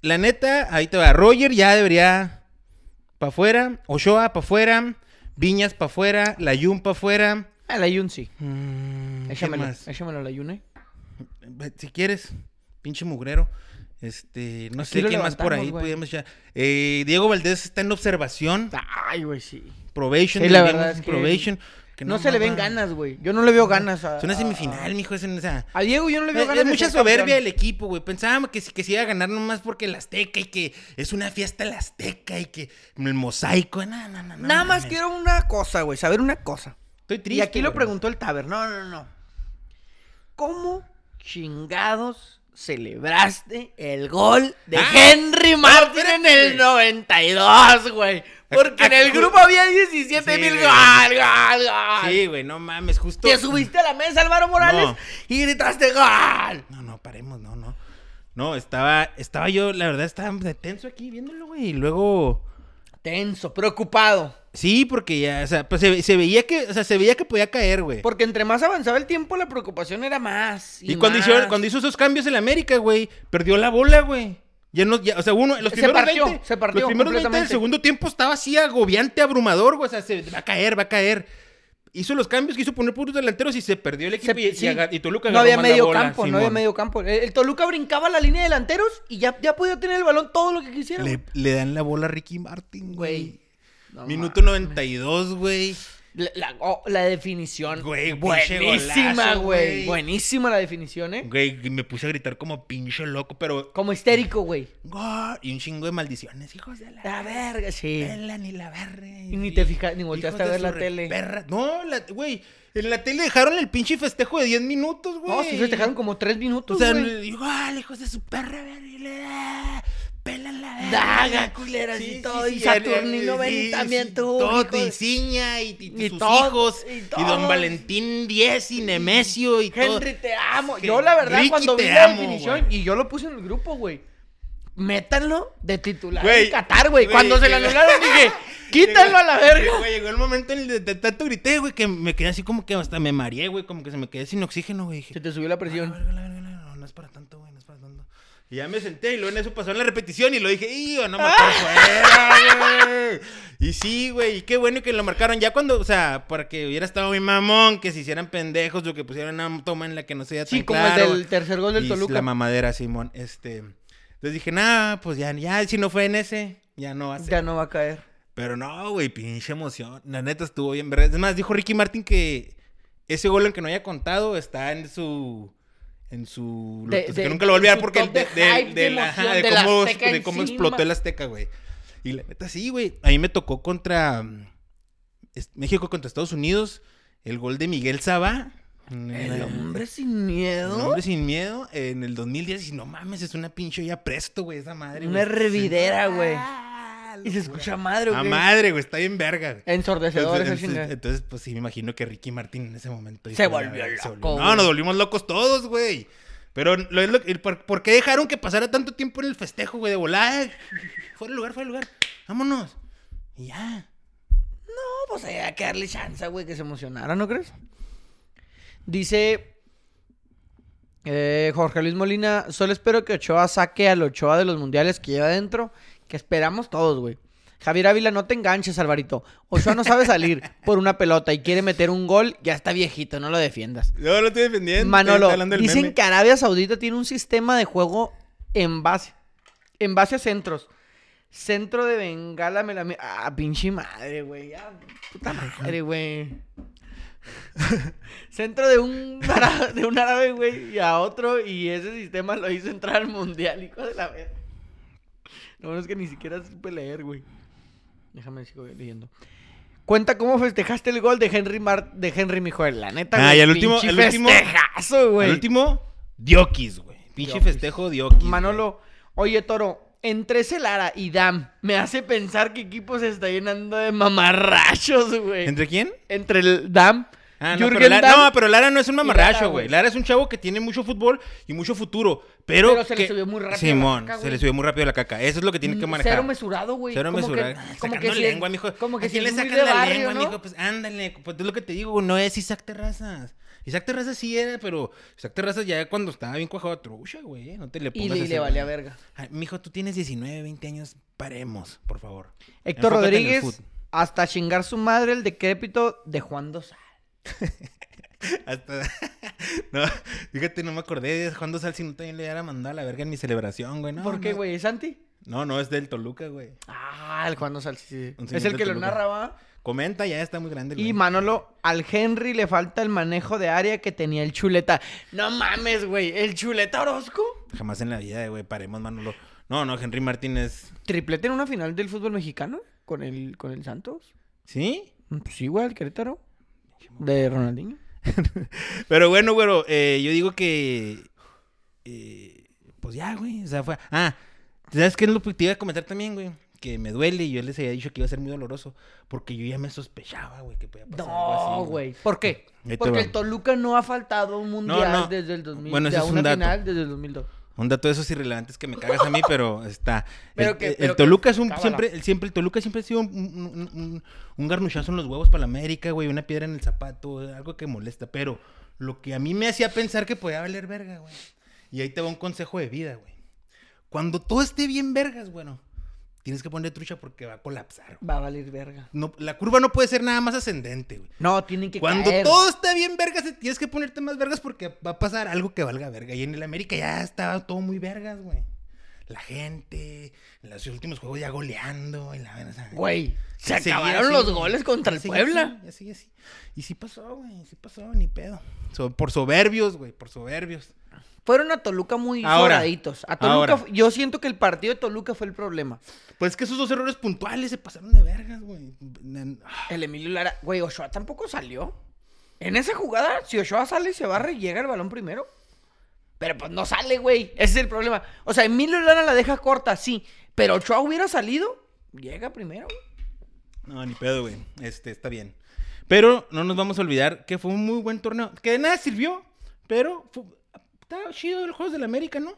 La neta, ahí te va. Roger ya debería para afuera. Ochoa para afuera. Viñas para afuera. Layun para afuera. A la Yun sí. Mm, ¿qué Échamelo. más? Échamelo a la Yun, eh. Si quieres, pinche mugrero. Este, no Aquí sé quién más por ahí podíamos ya. Eh, Diego Valdés está en observación. Ay, güey, sí. Probation. Sí, la verdad es que probation, que No, se le ven ganas, güey. Yo no le veo ganas a. Es una a- semifinal, mijo. Es en, o sea, A Diego yo no le veo Es, ganas. es mucha soberbia del equipo, güey. Pensábamos que, si- que se iba a ganar nomás porque el Azteca y que es una fiesta el Azteca y que el mosaico. No, no, no, Nada más quiero una cosa, güey. Saber una cosa. Estoy triste. y aquí lo preguntó el Taber. No, no, no. ¿Cómo chingados celebraste el gol de Ah, Henry Martin en el güey. 92, güey? Porque en el grupo había 17 mil gol, gol, gol. Sí, güey, no mames, justo. Te subiste a la mesa, Álvaro Morales, No. y gritaste gol. No, no, paremos, no, no. No, estaba, estaba yo, la verdad, estaba de tenso aquí viéndolo, güey. Y luego. Tenso, preocupado. Sí, porque ya, o sea, pues se, se veía que, o sea, se veía que podía caer, güey. Porque entre más avanzaba el tiempo, la preocupación era más. Y, Y cuando más. hizo, cuando hizo esos cambios en América, güey, perdió la bola, güey. Ya no, ya, o sea, uno, los Se primeros partió, 20, se partió los primeros 20 del segundo tiempo estaba así agobiante, abrumador, güey, o sea, se va a caer, va a caer. Hizo los cambios, quiso poner puros delanteros y se perdió el equipo Se- y, y sí. aga- y Toluca no había medio bola, campo, no había medio campo. El, el Toluca brincaba la línea de delanteros y ya, ya podía tener el balón todo lo que quisiera. Le, le dan la bola a Ricky Martin, güey. No Minuto 92, güey. La, la- oh, la definición. Güey, buenísima, golazo, güey. güey. Buenísima la definición, ¿eh? Güey, me puse a gritar como pinche loco, pero... Como histérico, güey. Y un chingo de maldiciones, hijos de la... La verga, sí. Pela ni la verga. Y ni te fijas- ni volteaste a ver la tele. No, la- güey. En la tele dejaron el pinche festejo de 10 minutos, güey. No, sí festejaron como tres minutos, O sea, güey. igual, hijos de su perra, verga. Pelan la. Daga, culeras, y todo, y Saturnino ven también tú, Todo, hijo y Ciña, y, y- y sus hijos, y don Valentín 10, y Nemesio, y todo. Henry, te amo. Yo, la verdad, Ricky, cuando vi la amo, definición, güey. y yo lo puse en el grupo, güey. Métanlo de titular en Qatar, güey. Cuando se lo anularon, dije, [laughs] quítalo a la verga. Güey, llegó el momento en el de, de tanto grité, güey, que me quedé así como que hasta me mareé, güey, como que se me quedé sin oxígeno, güey. Se te subió la "A la presión. no, no es para tanto, güey, no es para tanto. Y ya me senté y luego en eso pasó en la repetición y lo dije, ¡y no me güey! Y sí, güey, y qué bueno que lo marcaron. Ya cuando, o sea, para que hubiera estado mi mamón, que se hicieran pendejos o que pusieran una toma en la que no se tan Sí, como claro. el del tercer gol del Y Toluca. La mamadera, Simón. Este. Entonces dije, nah, pues ya, ya, si no fue en ese, ya no va a ser. Ya no va a caer. Pero no, güey, pinche emoción. La neta estuvo bien, ¿verdad? Es más, dijo Ricky Martin que ese gol en que no haya contado está en su. En su. De- que de- nunca lo volví a ver su porque. top De, de de- hype, de de la- emoción, ajá, cómo, de cómo explotó el Azteca, güey. Y la neta, sí, güey. A mí me tocó contra. mm, México contra Estados Unidos. El gol de Miguel Saba. El hombre sin El miedo. hombre sin miedo en el 2010 y no mames, es una pinche ya presto, güey, esa madre. Una güey. hervidera, güey. Y se escucha madre, A güey. madre, güey, está bien verga. Ensordecedor Entonces, chingada. entonces, pues sí, me imagino que Ricky Martín en ese momento Se "La volvió verga", se loco, No, nos volvimos locos todos, güey. Pero, lo, es lo- el por, ¿por qué dejaron que pasara tanto tiempo en el festejo, güey? De volar. Fue el lugar, fue el lugar. Vámonos. Y ya. No, pues hay que darle chance, güey, que se emocionara, ¿no crees? Dice eh, Jorge Luis Molina, solo espero que Ochoa saque al Ochoa de los mundiales que lleva adentro, que esperamos todos, güey. Javier Ávila, no te enganches, Alvarito. Ochoa no sabe salir [laughs] por una pelota y quiere meter un gol, ya está viejito, no lo defiendas. Yo lo estoy defendiendo. Manolo, estoy hablando del dicen meme. que Arabia Saudita tiene un sistema de juego en base, en base a centros. Centro de Bengala me la... Ah, pinche madre, güey. Ya, puta madre, güey. [laughs] Centro de un, árabe, de un árabe, güey, y a otro, y ese sistema lo hizo entrar al mundial, hijo de la verga. Lo bueno es que ni siquiera supe leer, güey. Déjame sigo leyendo. Cuenta cómo festejaste el gol de Henry Mar de Henry Mijoel, la neta, Ah, güey. y al último- al último- festejazo, güey. El último, Diokis, güey. Pinche Diokis. festejo Diokis. Manolo, oye, Toro, entre Celara y Dam, me hace pensar que equipo se está llenando de mamarrachos, güey. ¿Entre quién? Entre el Dam, Ah, no, pero Lara, no, pero Lara no es un mamarracho, güey. güey. Lara es un chavo que tiene mucho fútbol y mucho futuro. Pero, Pero se le que- subió muy rápido la Simón, caca, se le subió muy rápido la caca. Eso es lo que tiene que Mm, manejar. Cero mesurado, güey. Cero Como que- mesurado. Ah, Como que lengua, mijo. Como que ¿A quién le es muy sacan de la barrio, lengua, ¿no? mijo? Pues ándale. Pues es lo que te digo, no es Isaac Terrazas. Isaac Terrazas sí era, pero Isaac Terrazas ya cuando estaba bien cuajado trucha, güey. No te le pongas le, y le güey. valía verga. Ay, mijo, tú tienes 19, 20 años. Paremos, por favor. Héctor Enfócate Rodríguez, hasta chingar su madre el decrépito de Juan Dosal. [laughs] Hasta... [laughs] no, fíjate, no me acordé de Juan Dosal si no también le hubiera mandado a la verga en mi celebración, güey. No, ¿Por qué, no. güey? ¿Es Santi? No, no, es del Toluca, güey. Ah, el Juan Dosal, sí, Es el que lo Toluca. narra, ¿va? Comenta, ya está muy grande. el Y güey. Manolo, al Henry le falta el manejo de área que tenía el chuleta. No mames, güey. ¿El chuleta Orozco? Jamás en la vida, güey. Paremos, Manolo. No, no, Henry Martínez. Triplete en una final del fútbol mexicano con el, con el Santos. ¿Sí? Pues sí, güey, el Querétaro. De Ronaldinho. [laughs] Pero bueno, güero, eh, yo digo que. eh, pues ya, güey. O sea, fue. Ah, ¿sabes qué es lo que te iba a comentar también, güey? Que me duele y yo les había dicho que iba a ser muy doloroso. Porque yo ya me sospechaba, güey, que podía pasar algo así. No, güey. ¿Por qué? Ahí te Porque va. el Toluca no ha faltado un mundial no. desde el 2000. Bueno, ese es una un dato. final desde el 2002. Un dato de esos irrelevantes que me cagas a mí, pero está. [laughs] Pero el, que- pero Toluca es un. cábala. Siempre, el, siempre, el Toluca siempre ha sido un, un, un- un garnuchazo en los huevos para la América, güey. Una piedra en el zapato, algo que molesta. Pero lo que a mí me hacía pensar que podía valer verga, güey. Y ahí te va un consejo de vida, güey. Cuando todo esté bien vergas, bueno, tienes que poner trucha porque va a colapsar. güey. Va a valer verga. No, la curva no puede ser nada más ascendente, güey. No, tienen que Cuando caer. todo está bien vergas, tienes que ponerte más vergas porque va a pasar algo que valga verga. Y en el América ya estaba todo muy vergas, güey. La gente, en los últimos juegos ya goleando. Y la, o sea, Güey, se acabaron así, los goles contra el Sí, Puebla. sí, así, así. Y sí pasó, güey, sí pasó, ni pedo. So- por soberbios, güey, por soberbios. Fueron a Toluca muy Ahora. A Toluca, ahora. yo siento que el partido de Toluca fue el problema. Pues es que esos dos errores puntuales se pasaron de vergas, güey. Ah, El Emilio Lara, güey, Ochoa tampoco salió. En esa jugada, si Ochoa sale y se barre, llega el balón primero. Pero pues no sale, güey. Ese es el problema. O sea, Emilio Lara la deja corta, sí. Pero Ochoa hubiera salido, llega primero, güey. No, ni pedo, güey. Este, está bien. Pero no nos vamos a olvidar que fue un muy buen torneo. Que de nada sirvió, pero fue- estaba chido el Juegos del América, ¿no?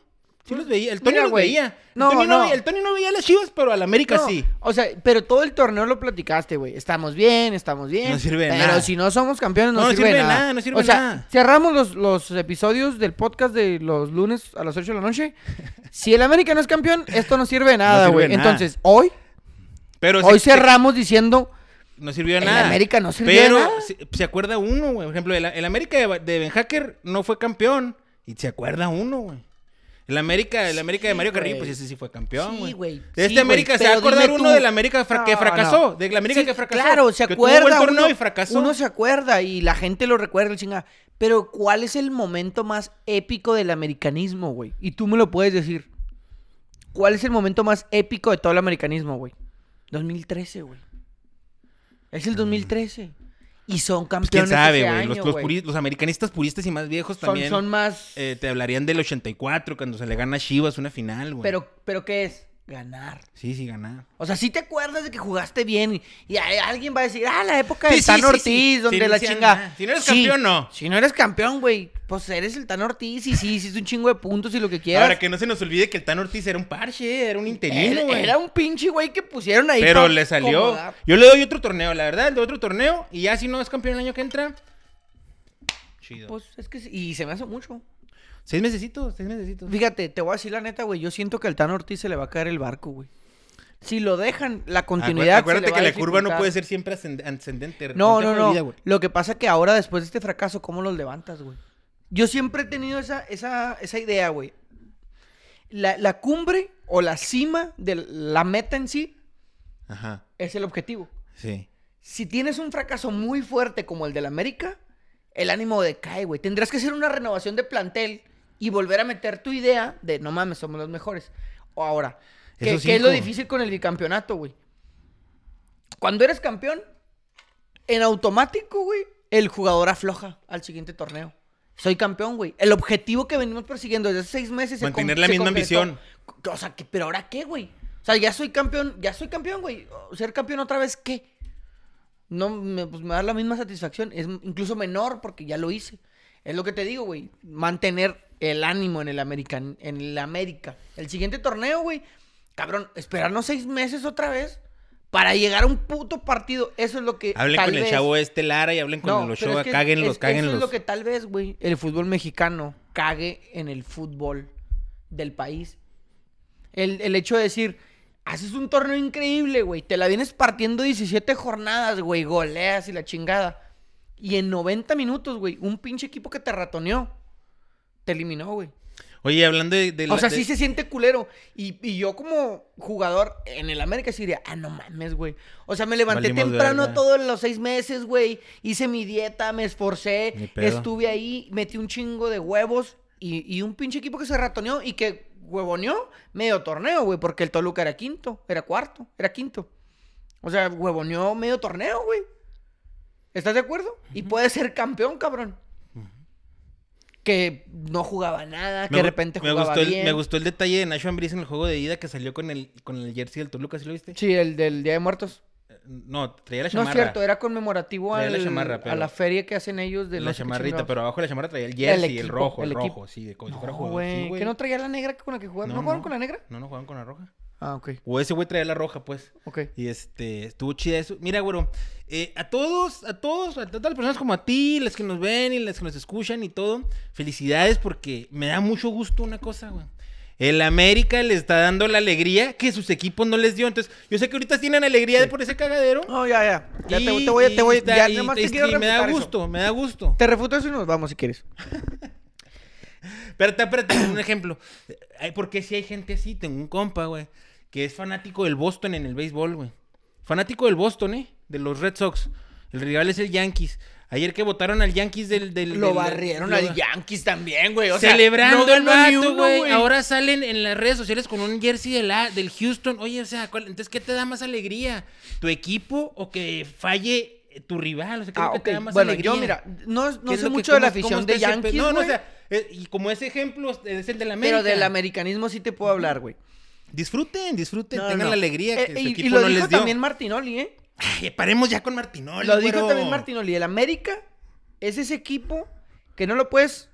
Sí los veía. El Tony Mira, los veía. No, el, Tony no. no. veía- el Tony no veía las chivas, pero al América No, sí. O sea, pero todo el torneo lo platicaste, güey. Estamos bien, estamos bien. No sirve de pero nada. si no somos campeones, no, No, no sirve, sirve de de nada. nada, no sirve o de sea, nada. cerramos los, los episodios del podcast de los lunes a las 8 de la noche. si el América no es campeón, esto no sirve de nada, güey. de nada. Entonces, hoy, Pero hoy cerramos diciendo, No sirvió de El nada. América no sirvió de Pero nada. se, se acuerda uno, güey. Por ejemplo, el, el América de, de Ben Hacker no fue campeón. Y se acuerda uno, güey. El América, el América de Mario güey. Carrillo, pues ese sí fue campeón, Sí, güey. güey. De este Sí, América güey, se va a acordar uno del América fra- que fracasó. no. Del América Sí, que fracasó. Claro, se que acuerda. torneo uno, y fracasó. uno se acuerda y la gente lo recuerda, el chinga. Pero, ¿cuál es el momento más épico del americanismo, güey? Y tú me lo puedes decir. ¿Cuál es el momento más épico de todo el americanismo, güey? 2013, güey. Es el 2013. Y son Pues quién campeones sabe, ese güey. Los, los, puri- los americanistas puristas y más viejos también son más... eh, te hablarían del 84, cuando se le gana a Chivas una final, güey. pero, ¿Pero qué es? Ganar. Sí, sí, ganar. O sea, si te acuerdas de que jugaste bien y, alguien va a decir, ah, la época Sí, del sí, sí, Ortiz, sí. donde Sí, la sí, chinga. Si no eres Sí. campeón, no. Si no eres campeón, güey, pues eres el Tan Ortiz y sí, hiciste un chingo de puntos y lo que quieras. Ahora que no se nos olvide que el Tan Ortiz era un parche, era un interino, era, güey. era un pinche güey que pusieron ahí. Pero le salió. acomodar. Yo le doy otro torneo, la verdad, le doy otro torneo. Y ya si no es campeón el año que entra. Chido. Pues es que sí, y se me hace mucho. seis mesecitos, seis mesecitos. Fíjate, te voy a decir la neta, güey. Yo siento que al Tan Ortiz se le va a caer el barco, güey. Si lo dejan, la continuidad. Acuérdate se le va que a la curva no puede ser siempre ascend- ascendente. No, no, no. vida. Lo que pasa que ahora, después de este fracaso, ¿cómo los levantas, güey? Yo siempre he tenido esa, esa, esa idea, güey. La, la cumbre o la cima de la meta en sí Ajá, es el objetivo. sí. Si tienes un fracaso muy fuerte como el del América, el ánimo decae, güey. Tendrás que hacer una renovación de plantel y volver a meter tu idea de no mames, somos los mejores. O ahora, ¿qué, qué es lo difícil con el bicampeonato, güey? Cuando eres campeón, en automático, güey, el jugador afloja al siguiente torneo. Soy campeón, güey. El objetivo que venimos persiguiendo desde hace seis meses se Mantener la se misma concretó. ambición. O sea, que, pero ahora qué, güey. O sea, ya soy campeón, ya soy campeón, güey. Ser campeón otra vez, ¿qué? No, me, pues me da la misma satisfacción. Es incluso menor porque ya lo hice. Es lo que te digo, güey. Mantener el ánimo en el American, en el América. El siguiente torneo, güey. Cabrón, esperarnos seis meses otra vez para llegar a un puto partido. Eso es lo que. Hablen tal con el chavo este Lara y hablen con no, el pero Ochoa. es que cáguenlos, es- Eso cáguenlos. es lo que tal vez, güey, el fútbol mexicano cague en el fútbol del país. El, el hecho de decir, haces un torneo increíble, güey, te la vienes partiendo 17 jornadas, güey, goleas y la chingada. Y en 90 minutos, güey, un pinche equipo que te ratoneó, te eliminó, güey. Oye, hablando de... de O la- sea, de- sí se siente culero. Y, y yo como jugador en el América sí diría, ah, no mames, güey. O sea, me levanté Valimos temprano todos los seis meses, güey. Hice mi dieta, me esforcé, estuve ahí, metí un chingo de huevos. Y, y un pinche equipo que se ratoneó y que huevoneó medio torneo, güey. Porque el Toluca era quinto, era cuarto, era quinto. O sea, huevoneó medio torneo, güey. ¿Estás de acuerdo? Y puede ser campeón, cabrón. Que no jugaba nada, que me de repente me jugaba gustó el, bien. Me gustó el detalle de Nacho Ambriz en el juego de ida que salió con el, con el jersey del Toluca, ¿sí lo viste? Sí, el del Día de Muertos. No, traía la No chamarra. es cierto, era conmemorativo al- la chamarra, a la feria que hacen ellos de la no chamarrita, pero abajo de la chamarra traía el jersey, el, equipo, rojo, el, el rojo, sí, de como si fuera No, jugador. Sí. ¿Que no traía la negra con la que jugaron? ¿No, jugaron con la negra? No, no jugaban con la roja. Ah, ok. O ese güey traía la roja, pues. Ok. Y este, estuvo chida eso. Mira, güero, eh, a todos, a todos, a todas las personas como a ti, las que nos ven y las que nos escuchan y todo, felicidades porque me da mucho gusto una cosa, güey. El América le está dando la alegría que sus equipos no les dio. Entonces, yo sé que ahorita tienen alegría de por ese cagadero. No, ya, ya. Ya te, Y- te voy. Te voy, y ya, y- te quiero me da eso. gusto, me da gusto. Te refuto eso y nos vamos si quieres. [laughs] Espérate, espérate, [clears throat] un ejemplo. Porque si hay gente así, tengo un compa, güey, que es fanático del Boston en el béisbol, güey. Fanático del Boston, ¿eh? De los Red Sox. El rival es el Yankees. Ayer que votaron al Yankees del... del Lo del- barrieron al Yankees también, güey. O sea, Celebrando no el vato, güey. Ahora salen en las redes sociales con un jersey de la, del Houston. Oye, o sea, ¿cuál- entonces, ¿qué te da más alegría? ¿Tu equipo o que falle tu rival? O sea, ¿qué es Ah, que te da más Bueno, alegría? yo, mira, no, no ¿Qué es sé mucho de la afición de Yankees, No, no, o sea, eh, y como ese ejemplo es el de la América. Pero del americanismo sí te puedo hablar, güey. Disfruten, disfruten, No, tengan no. la alegría que Eh, su y, equipo y lo no dijo les dio. también Martinoli, ¿eh? Ay, paremos ya con Martinoli, Lo dijo también Martinoli. El América es ese equipo que no lo puedes.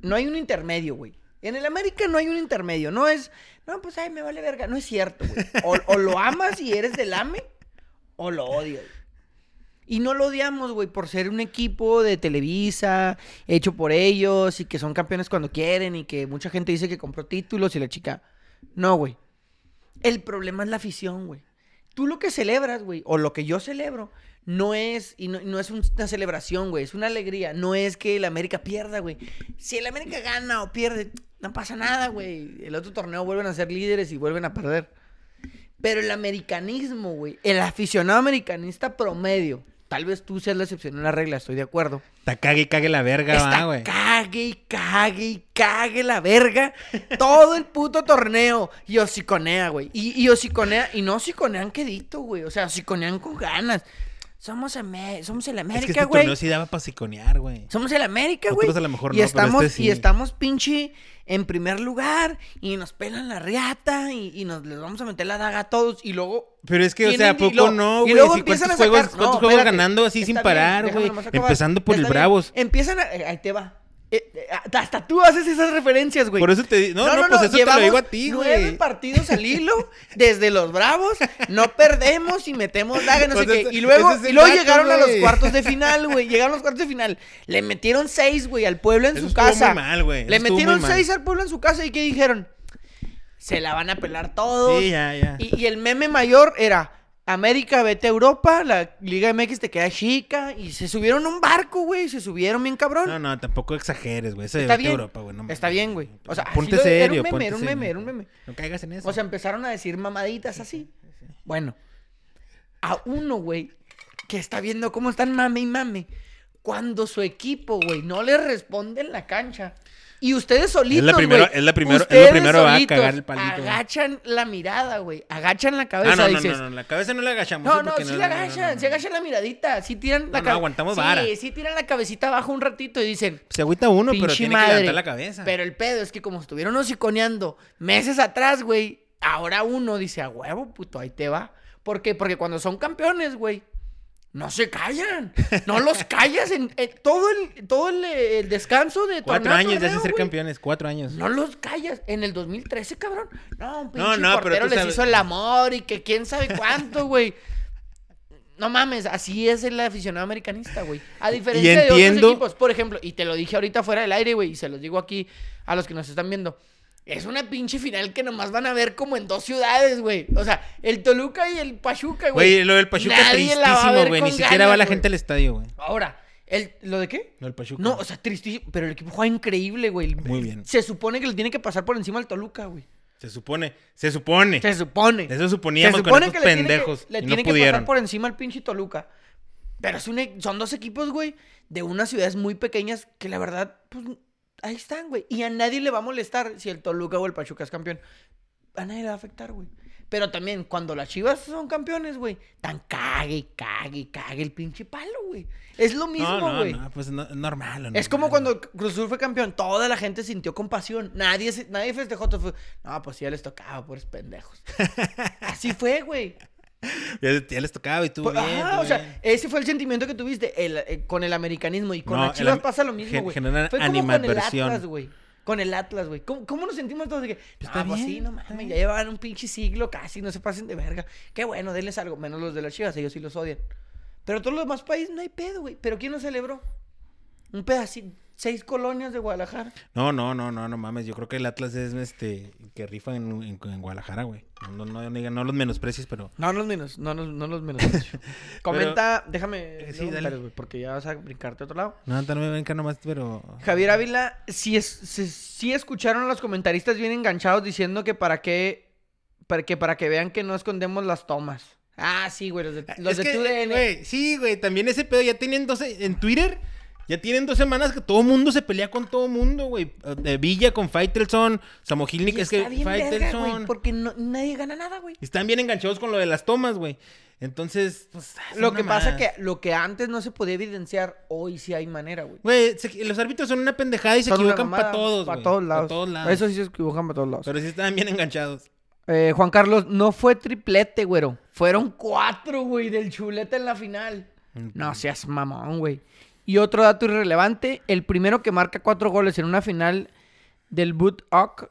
No hay un intermedio, güey. En el América no hay un intermedio. No es, no, pues, ay, me vale verga. No es cierto, güey. O, o lo amas y eres del AME, o lo odias. Y no lo odiamos, güey, por ser un equipo de Televisa, hecho por ellos y que son campeones cuando quieren y que mucha gente dice que compró títulos y la chica. No, güey. El problema es la afición, güey. Tú lo que celebras, güey, o lo que yo celebro, no es, y no, no es una celebración, güey, es una alegría. No es que el América pierda, güey. Si el América gana o pierde, no pasa nada, güey. El otro torneo vuelven a ser líderes y vuelven a perder. Pero el americanismo, güey, el aficionado americanista promedio, tal vez tú seas la excepción en la regla, estoy de acuerdo. Está cague y cague la verga, güey. cague y cague y cague la verga todo el puto torneo. Y hociconea, güey. Y, y hociconea, y no hociconean quedito, güey. O sea, hociconean con ganas. Somos, Amé- somos el Es que América, este güey. torneo sí daba para siconear, güey. Somos el América, güey. Otros a lo mejor y no, pero estamos, este sí. y estamos pinche en primer lugar. Y nos pelan la riata. Y, y nos les vamos a meter la daga a todos. Y luego. Pero es que, o sea, ¿a y poco luego- no, y güey? luego Si empiezan ¿Cuántos a juegos, sacar- cuántos no, juegos espérate. ganando así sin parar, güey? Empezando por el bien. Bravos. Empiezan a. eh, Ahí te va. Eh, eh, hasta tú haces esas referencias, güey. Por eso te di- no, no, pues eso te lo digo a ti, Nueve güey. partidos al hilo, desde los Bravos, no perdemos y metemos daga, no sé Pues qué. Y luego, es y luego dato, llegaron a los cuartos de final, güey. Llegaron a los cuartos de final. Le metieron seis, güey, al pueblo en Eso su casa. muy mal, güey. Eso Le metieron seis al pueblo en su casa y ¿qué dijeron? Se la van a pelar todos. Sí, ya, ya. Y, y el meme mayor era, América, vete a Europa, la Liga MX te queda chica. Y se subieron a un barco, güey, se subieron bien cabrón. No, no, tampoco exageres, güey. Está bien. Europa, güey. no Está bien, güey. O sea, ponte lo- era un serio, meme, ponte era un serio. meme, era un meme. No caigas en eso. O sea, empezaron a decir mamaditas así. Bueno, a uno, güey, que está viendo cómo están mame y mame, cuando su equipo, güey, no le responde en la cancha. Y ustedes solitos, la primero- güey, es la primero- es lo primero va a cagar el palito. Agachan la mirada, güey. Agachan la cabeza, ah, no, no, dices. no, no, la cabeza no la agachamos. No, ¿sí? no, sí la no, no, agachan, no, se agachan la miradita, sí tiran la No, no, aguantamos vara. Sí, tiran la cabecita abajo un ratito y dicen, Se agüita uno, pero tiene madre. que levantar la cabeza. Pero el pedo es que como estuvieron hociconeando meses atrás, güey, ahora uno dice, a huevo, puto, ahí te va. ¿Por qué? Porque cuando son campeones, güey, no se callan. No los [laughs] callas en, en todo el, todo el, eh, el descanso de Cuatro torneo años de hace ser campeones, cuatro años. No los callas. En el 2013, cabrón. No, un pinche No, no, pero portero les sabes- hizo el amor y que quién sabe cuánto, güey. No mames, así es el aficionado americanista, güey. A diferencia de otros equipos, por ejemplo, y te lo dije ahorita fuera del aire, güey, y se los digo aquí a los que nos están viendo. Es una pinche final que nomás van a ver como en dos ciudades, güey. O sea, el Toluca y el Pachuca, güey. Güey, lo del Pachuca Nadie tristísimo, güey. Ni con siquiera ganas, va la gente al estadio, güey. Ahora, el, ¿lo de qué? Lo del Pachuca. No, o sea, tristísimo. Pero el equipo juega increíble, güey. Muy bien. Se supone que le tiene que pasar por encima al Toluca, güey. Se supone, se supone. Se supone. Eso suponíamos Se con supone estos que le tiene que- pendejos. Le y no tiene que pudieron. pasar por encima al pinche Toluca. Pero es e- son dos equipos, güey, de unas ciudades muy pequeñas que la verdad, pues ahí están, güey. Y a nadie le va a molestar si el Toluca o el Pachuca es campeón. A nadie le va a afectar, güey. Pero también cuando las chivas son campeones, güey, tan cague, cague, cague el pinche palo, güey. Es lo mismo, No, no, güey. no, pues no, es normal. Es como normal. cuando Cruz Azul fue campeón, toda la gente sintió compasión. Nadie, nadie festejó. todo fue, no, pues ya les tocaba, pobres pendejos. [laughs] Así fue, güey. Ya, ya les tocaba y tú Pues, bien. ajá, tú o sea, ese fue el sentimiento que tuviste el- eh, con el americanismo y con No, las chivas pasa lo mismo, gen- güey. genera Fue como con el. Atlas, güey. Con el Atlas, güey. ¿Cómo, cómo nos sentimos todos de que, está ah, pues sí, no mames, ya llevan un pinche siglo casi, no se pasen de verga. Qué bueno, denles algo, menos los de las chivas, ellos sí los odian. Pero todos los demás países no hay pedo, güey. ¿Pero quién lo celebró? Un pedacito, seis colonias de Guadalajara. No, no, no, no, no mames. Yo creo que el Atlas es este que rifa en, en- en Guadalajara, güey. No, no, no, digan- no los menosprecies, pero. No los menos, no, los- no los menos. [laughs] Comenta, déjame, Eh, sí, dale. güey, porque ya vas a brincarte a otro lado. No, no me venga nomás, pero. Javier Ávila, si, es, si, si escucharon a los comentaristas bien enganchados diciendo que para qué, para que para que vean que no escondemos las tomas. Ah, sí, güey, los de, los Es de que, TUDN. güey, sí, güey, también ese pedo ya tienen dos en Twitter. Ya tienen dos semanas que todo mundo se pelea con todo mundo, güey. De Villa con Faitelson, Samogilnik, es que verga, Faitelson. porque no- nadie gana nada, güey. Están bien enganchados con lo de las tomas, güey. Entonces, pues. Lo que pasa que lo que antes no se podía evidenciar, hoy sí hay manera, güey. Güey, los árbitros son una pendejada y se Son equivocan para todos, Para güey. todos lados. Pa' todos lados. Eso sí se equivocan para todos lados. Pero sí estaban bien enganchados. Eh, Juan Carlos, no fue triplete, güero. Fueron cuatro, güey, del chuleta en la final. No seas mamón, güey. Y otro dato irrelevante, el primero que marca cuatro goles en una final del boot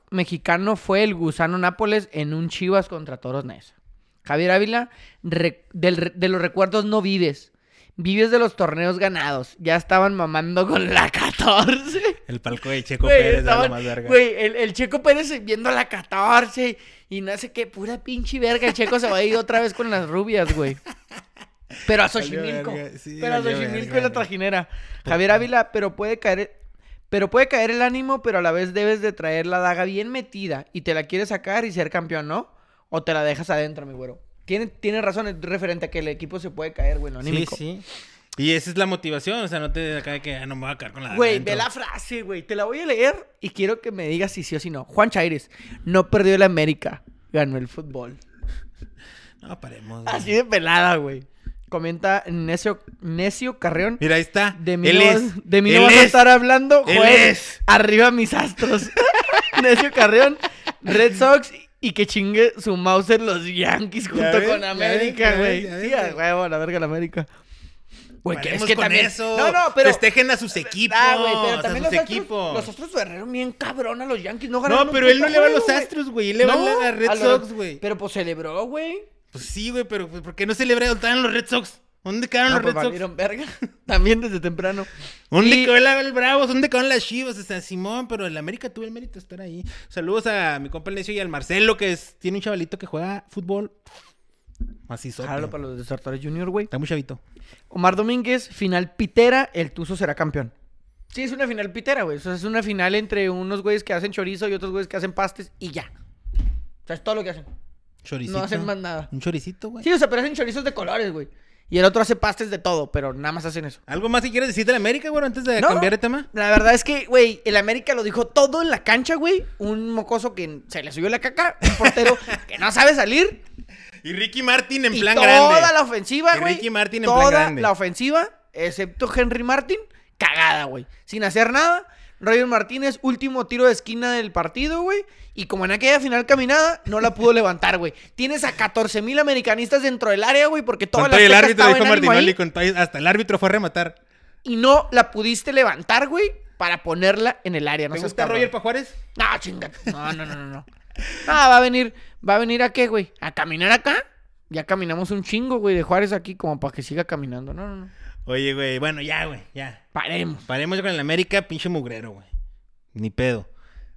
mexicano fue el Gusano Nápoles en un Chivas contra Toros Nesa. Javier Ávila, del de los recuerdos no vives. Vives de los torneos ganados. Ya estaban mamando con la 14. El palco de Checo Pérez era estaban- más verga. güey, el, el Checo Pérez viendo la 14 y no sé qué, pura pinche verga. El Checo se va a ir otra vez con las rubias, güey. Pero a Xochimilco. sí, pero a Xochimilco y la trajinera. Javier Ávila, pero puede caer. Pero puede caer el ánimo, pero a la vez debes de traer la daga bien metida y te la quieres sacar y ser campeón, ¿no? O te la dejas adentro, mi güero. Tiene, tiene razón es referente a que el equipo se puede caer, güey, Sí, sí. Y esa es la motivación, o sea, no te acá de que ah, no me voy a quedar con la Güey, ve la frase, güey. Te la voy a leer y quiero que me digas si sí o si no. Juan Chaires, no perdió el América, ganó el fútbol. [laughs] No, paremos. güey. Así de pelada, güey. Comenta Necio, Necio Carreón. Mira, ahí está. De mí, él no, es. de mí no vas a es. estar hablando, Él Joel. es. Arriba mis astros. [laughs] Necio Carrión, Red Sox y que chingue su Mauser los Yankees Ya junto ves, con América, güey. Sí, a güey. huevo, a la verga la América. Güey, que es que con también... eso. No, no, pero... Festejen a sus equipos. Ah, güey, o pero también sus los astros, equipos. los astros berreron bien cabrón a los Yankees. No ganaron No, pero él no le va a los güey. Astros, güey. Él le va a la Red a Sox, güey. Pero pues celebró, güey. Pues sí, güey, pero pues, ¿por qué no celebraron? Los Red Sox. ¿Dónde quedaron No, los pues Red Sox? verga. [laughs] También desde temprano. ¿Dónde Y- quedó el, Bravos? ¿Dónde quedaron las Chivas? O sea, Simón, pero el América tuvo el mérito de estar ahí. Saludos a mi compa el Necio y al Marcelo, que es, tiene un chavalito que juega fútbol. Así Jálalo para los desertores junior, güey. Está muy chavito. Omar Domínguez, final pitera, el Tuzo será campeón. Sí, es una final pitera, güey. O sea, es una final entre unos güeyes que hacen chorizo y otros güeyes que hacen pastes y ya. O sea, es todo lo que hacen. Choricito. No hacen más nada. Un choricito, güey. Sí, o sea, pero hacen chorizos de colores, güey. Y el otro hace pastes de todo, pero nada más hacen eso. ¿Algo más que quieres decir de la América, güey, antes de No. cambiar de tema? La verdad es que, güey, el América lo dijo todo en la cancha, güey. Un mocoso que se le subió la caca, un portero [laughs] que no sabe salir. Y Ricky Martin en y plan toda grande. la ofensiva, güey. Ricky Martin en plan toda grande. la ofensiva, excepto Henry Martin, cagada, güey. Sin hacer nada. Roger Martínez, último tiro de esquina del partido, güey. Y como en aquella final caminada, no la pudo levantar, güey. Tienes a 14 mil americanistas dentro del área, güey, porque toda Con la todo el árbitro dijo Martinoli, con todo hasta el árbitro fue a rematar. Y no la pudiste levantar, güey, para ponerla en el área. No ¿Te gusta cabrón. Roger Pajuárez? No, chingate. No, no, no, no, no. Ah, va a venir, va a venir a qué, güey? ¿A caminar acá? Ya caminamos un chingo, güey, de Juárez aquí como para que siga caminando. No, no, no. Oye, güey, bueno, ya, güey, ya. Paremos. Paremos con el América, pinche mugrero, güey. Ni pedo.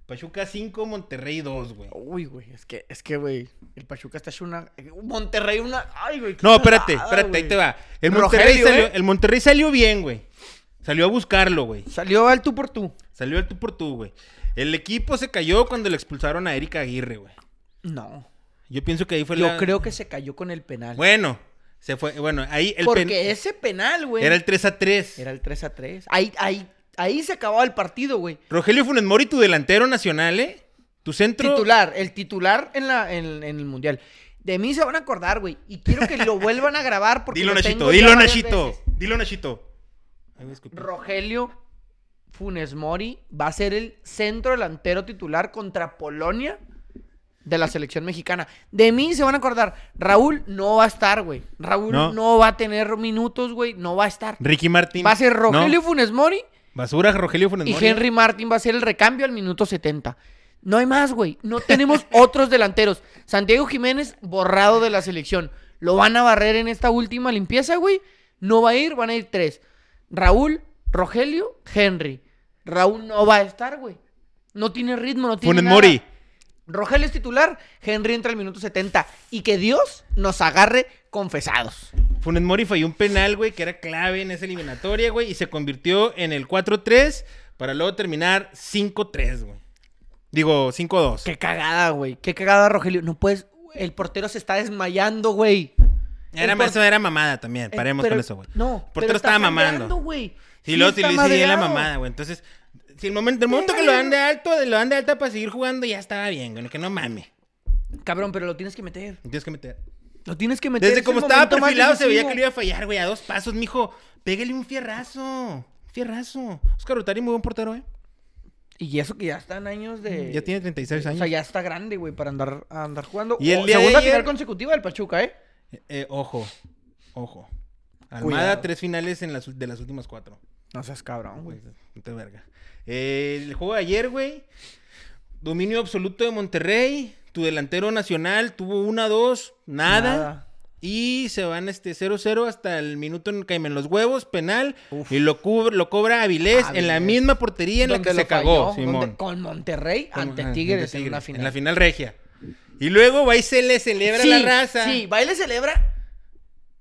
Pachuca 5, Monterrey 2, güey. Uy, güey, es que, es que, güey, el Pachuca está hecho una... Monterrey una... Ay, güey. No, espérate, espérate, ahí te va. El Monterrey, Rogelio, salió, ¿eh? el Monterrey salió bien, güey. Salió a buscarlo, güey. Salió al tú por tú. Salió el tú por tú, güey. El equipo se cayó cuando le expulsaron a Erika Aguirre, güey. No. Yo pienso que ahí fue Yo la... creo que se cayó con el penal. Bueno, se fue... Bueno, ahí el Porque pen- ese penal, güey... Era el 3 a 3. Era el 3 a 3. Ahí, ahí, ahí se acababa el partido, güey. Rogelio Funes Mori, tu delantero nacional, ¿eh? Tu centro... Titular, el titular en, la, en, en el mundial. De mí se van a acordar, güey. Y quiero que lo vuelvan a grabar porque. Dilo, lo Nachito, dilo, Nachito. veces. Dilo, Nachito. Ay. Rogelio Funes Mori va a ser el centro delantero titular contra Polonia de la selección mexicana. De mí se van a acordar. Raúl no va a estar, güey. Raúl No. no. va a tener minutos, güey. No va a estar. Ricky Martin. Va a ser Rogelio No, Funes Mori Basura, Rogelio Funes y Mori. Henry Martin va a ser el recambio al minuto 70. No hay más, güey. No tenemos [laughs] otros delanteros. Santiago Jiménez borrado de la selección. Lo van a barrer en esta última limpieza, güey. No va a ir, van a ir tres. Raúl, Rogelio, Henry. Raúl no va a estar, güey. No tiene ritmo, no tiene Funes nada. Mori. Rogelio es titular, Henry entra al minuto 70. Y que Dios nos agarre confesados. Funes Mori falló un penal, güey, que era clave en esa eliminatoria, güey, y se convirtió en el 4-3 para luego terminar 5-3, güey. Digo, 5-2. Qué cagada, güey. Qué cagada, Rogelio. No puedes. El portero se está desmayando, güey. Era, el por- Eso era mamada también. Eh, Paremos pero- con eso, güey. No, El portero estaba mamando. güey. Sí, Sí sí, sí, la mamada, güey. Entonces, si el momento, el momento que lo dan de alto, lo dan de alta para seguir jugando, ya estaba bien, güey. Que no mames. Cabrón, pero lo tienes que meter. Lo Tienes que meter. Lo tienes que meter. Desde es como estaba perfilado se veía que le iba a fallar, güey. A dos pasos, mijo. Pégale un fierrazo. Fierrazo. Oscar Rotari, muy buen portero, eh. Y eso que ya están años de. Ya tiene 36 años. O sea, ya está grande, güey, para andar, andar jugando. Y el O- día de segunda ayer- final consecutiva del Pachuca, ¿eh? Eh, ojo, ojo. Almada, Cuidado. tres finales en las, de las últimas cuatro. No seas cabrón, güey. Puta verga. Eh, el juego de ayer, güey. dominio absoluto de Monterrey. Tu delantero nacional tuvo una, dos, nada. Nada. Y se van este 0-0 hasta el minuto en que en los huevos, penal. Y lo, cubre- lo cobra Avilés, en la misma portería en la que se cagó, falló, Simón. con Monterrey ante ajá, Tigres, ante en Tigres, final. En la final regia. Y luego va y se le celebra sí, la raza. Sí, va y le celebra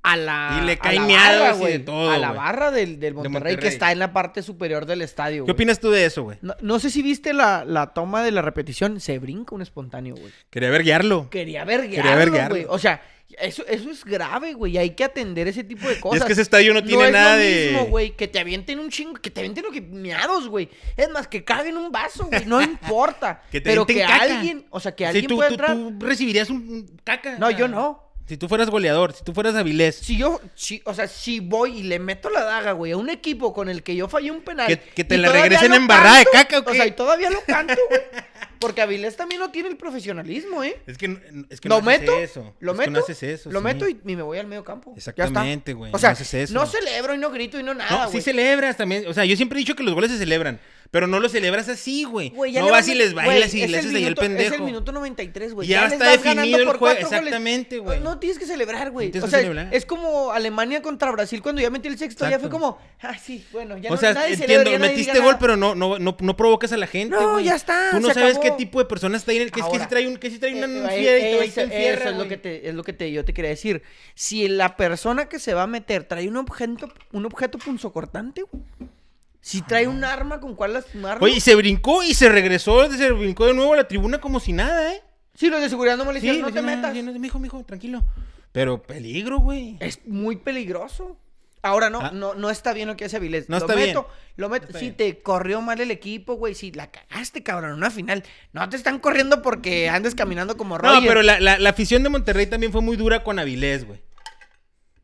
a la, Y le a la barra, y güey. de todo, A la barra del, del Monterrey, Monterrey. que está en la parte superior del estadio. ¿Qué opinas tú de eso, güey? No, no sé si viste la, la toma de la repetición. Se brinca un espontáneo, güey. Quería ver guiarlo. Quería ver Quería ver guiarlo, güey. O sea, eso, eso es grave, güey. Hay que atender ese tipo de Y cosas. es que ese estadio no tiene es nada lo de. mismo, güey, que te avienten un chingo, que te avienten lo que miados, güey. Es más, que caguen un vaso, güey. No [laughs] importa. Que te pero que caca. alguien, o sea, que Sí, alguien tú, pueda tú- entrar. tú recibirías un caca. No, yo no. Si tú fueras goleador, si tú fueras Avilés. Si yo, si, o sea, si voy y le meto la daga, güey, a un equipo con el que yo fallé un penal. Que- que te la regresen embarrada de caca, ¿o qué? O sea, y todavía lo canto, güey. [laughs] Porque Avilés también no tiene el profesionalismo, ¿eh? Es que, es que lo no haces meto, eso. lo Es meto, que no haces eso. lo sí. meto y, y me voy al medio campo. Exactamente, güey, O sea, no haces eso. no celebro y no grito y no nada, No, güey. sí celebras también. O sea, yo siempre he dicho que los goles se celebran. Pero no los celebras así, güey. Ya No vas y les bailas y es le el haces ahí el pendejo. Es el minuto 93, güey. Ya les está definido el juego, exactamente, güey. No, no tienes que celebrar, güey. No O sea, celebrar. es como Alemania contra Brasil cuando ya metí el sexto. Ya fue como, ah, sí, bueno, ya o no, sea, nadie entiendo, celebra, ya metiste gol, nada. pero no, no, no, no provocas a la gente, No, ya está, Tú no sabes acabó. qué tipo de persona está ahí en el que es que Ahora, si trae un, que si trae una Eh, eh, fiera y te eso- te enfierra, eso es lo que te, es lo que te, yo te quería decir. Si la persona que se va a meter trae un objeto, un objeto punzocortante, güey. Si trae un arma con cuál lastimarlo. Oye, y se brincó y se regresó, se brincó de nuevo a la tribuna como si nada, ¿eh? Sí, los de seguridad no me le Sí, no te metas. sí, no, mijo, mijo, tranquilo. Pero peligro, güey. Es muy peligroso. Ahora no, Ah. no, no está bien lo que hace Avilés. No lo está meto, bien. Lo meto. si te corrió mal el equipo, güey, si la cagaste, cabrón, una final. No te están corriendo porque andes caminando como No, Roger. pero la, la, la afición de Monterrey también fue muy dura con Avilés, güey.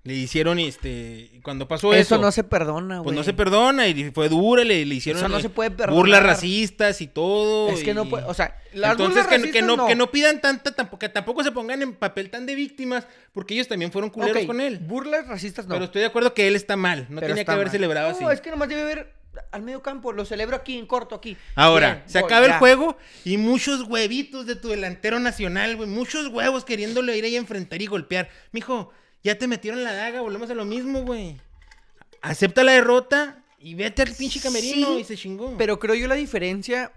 Le hicieron, este, cuando pasó eso. Eso no se perdona, güey. Pues no se perdona y fue dura, le, le hicieron Eso no eh, se puede perdonar. burlas racistas y todo. Es que no puede, o sea, las Entonces burlas que, que racistas no, que no pidan tanta, tampoco, que tampoco se pongan en papel tan de víctimas, porque ellos también fueron culeros con él. Burlas racistas no. Pero estoy de acuerdo que él está mal, no Pero tenía que haber mal. celebrado No, así. es que nomás debe haber al medio campo. Lo celebro aquí, en corto, aquí. Ahora, Bien, se acaba el juego y muchos huevitos de tu delantero nacional, güey. Muchos huevos queriéndole ir ahí a enfrentar y golpear. Mijo, ya te metieron la daga, volvemos a lo mismo, güey. Acepta la derrota y vete al pinche camerino Sí, y se chingó. Pero creo yo la diferencia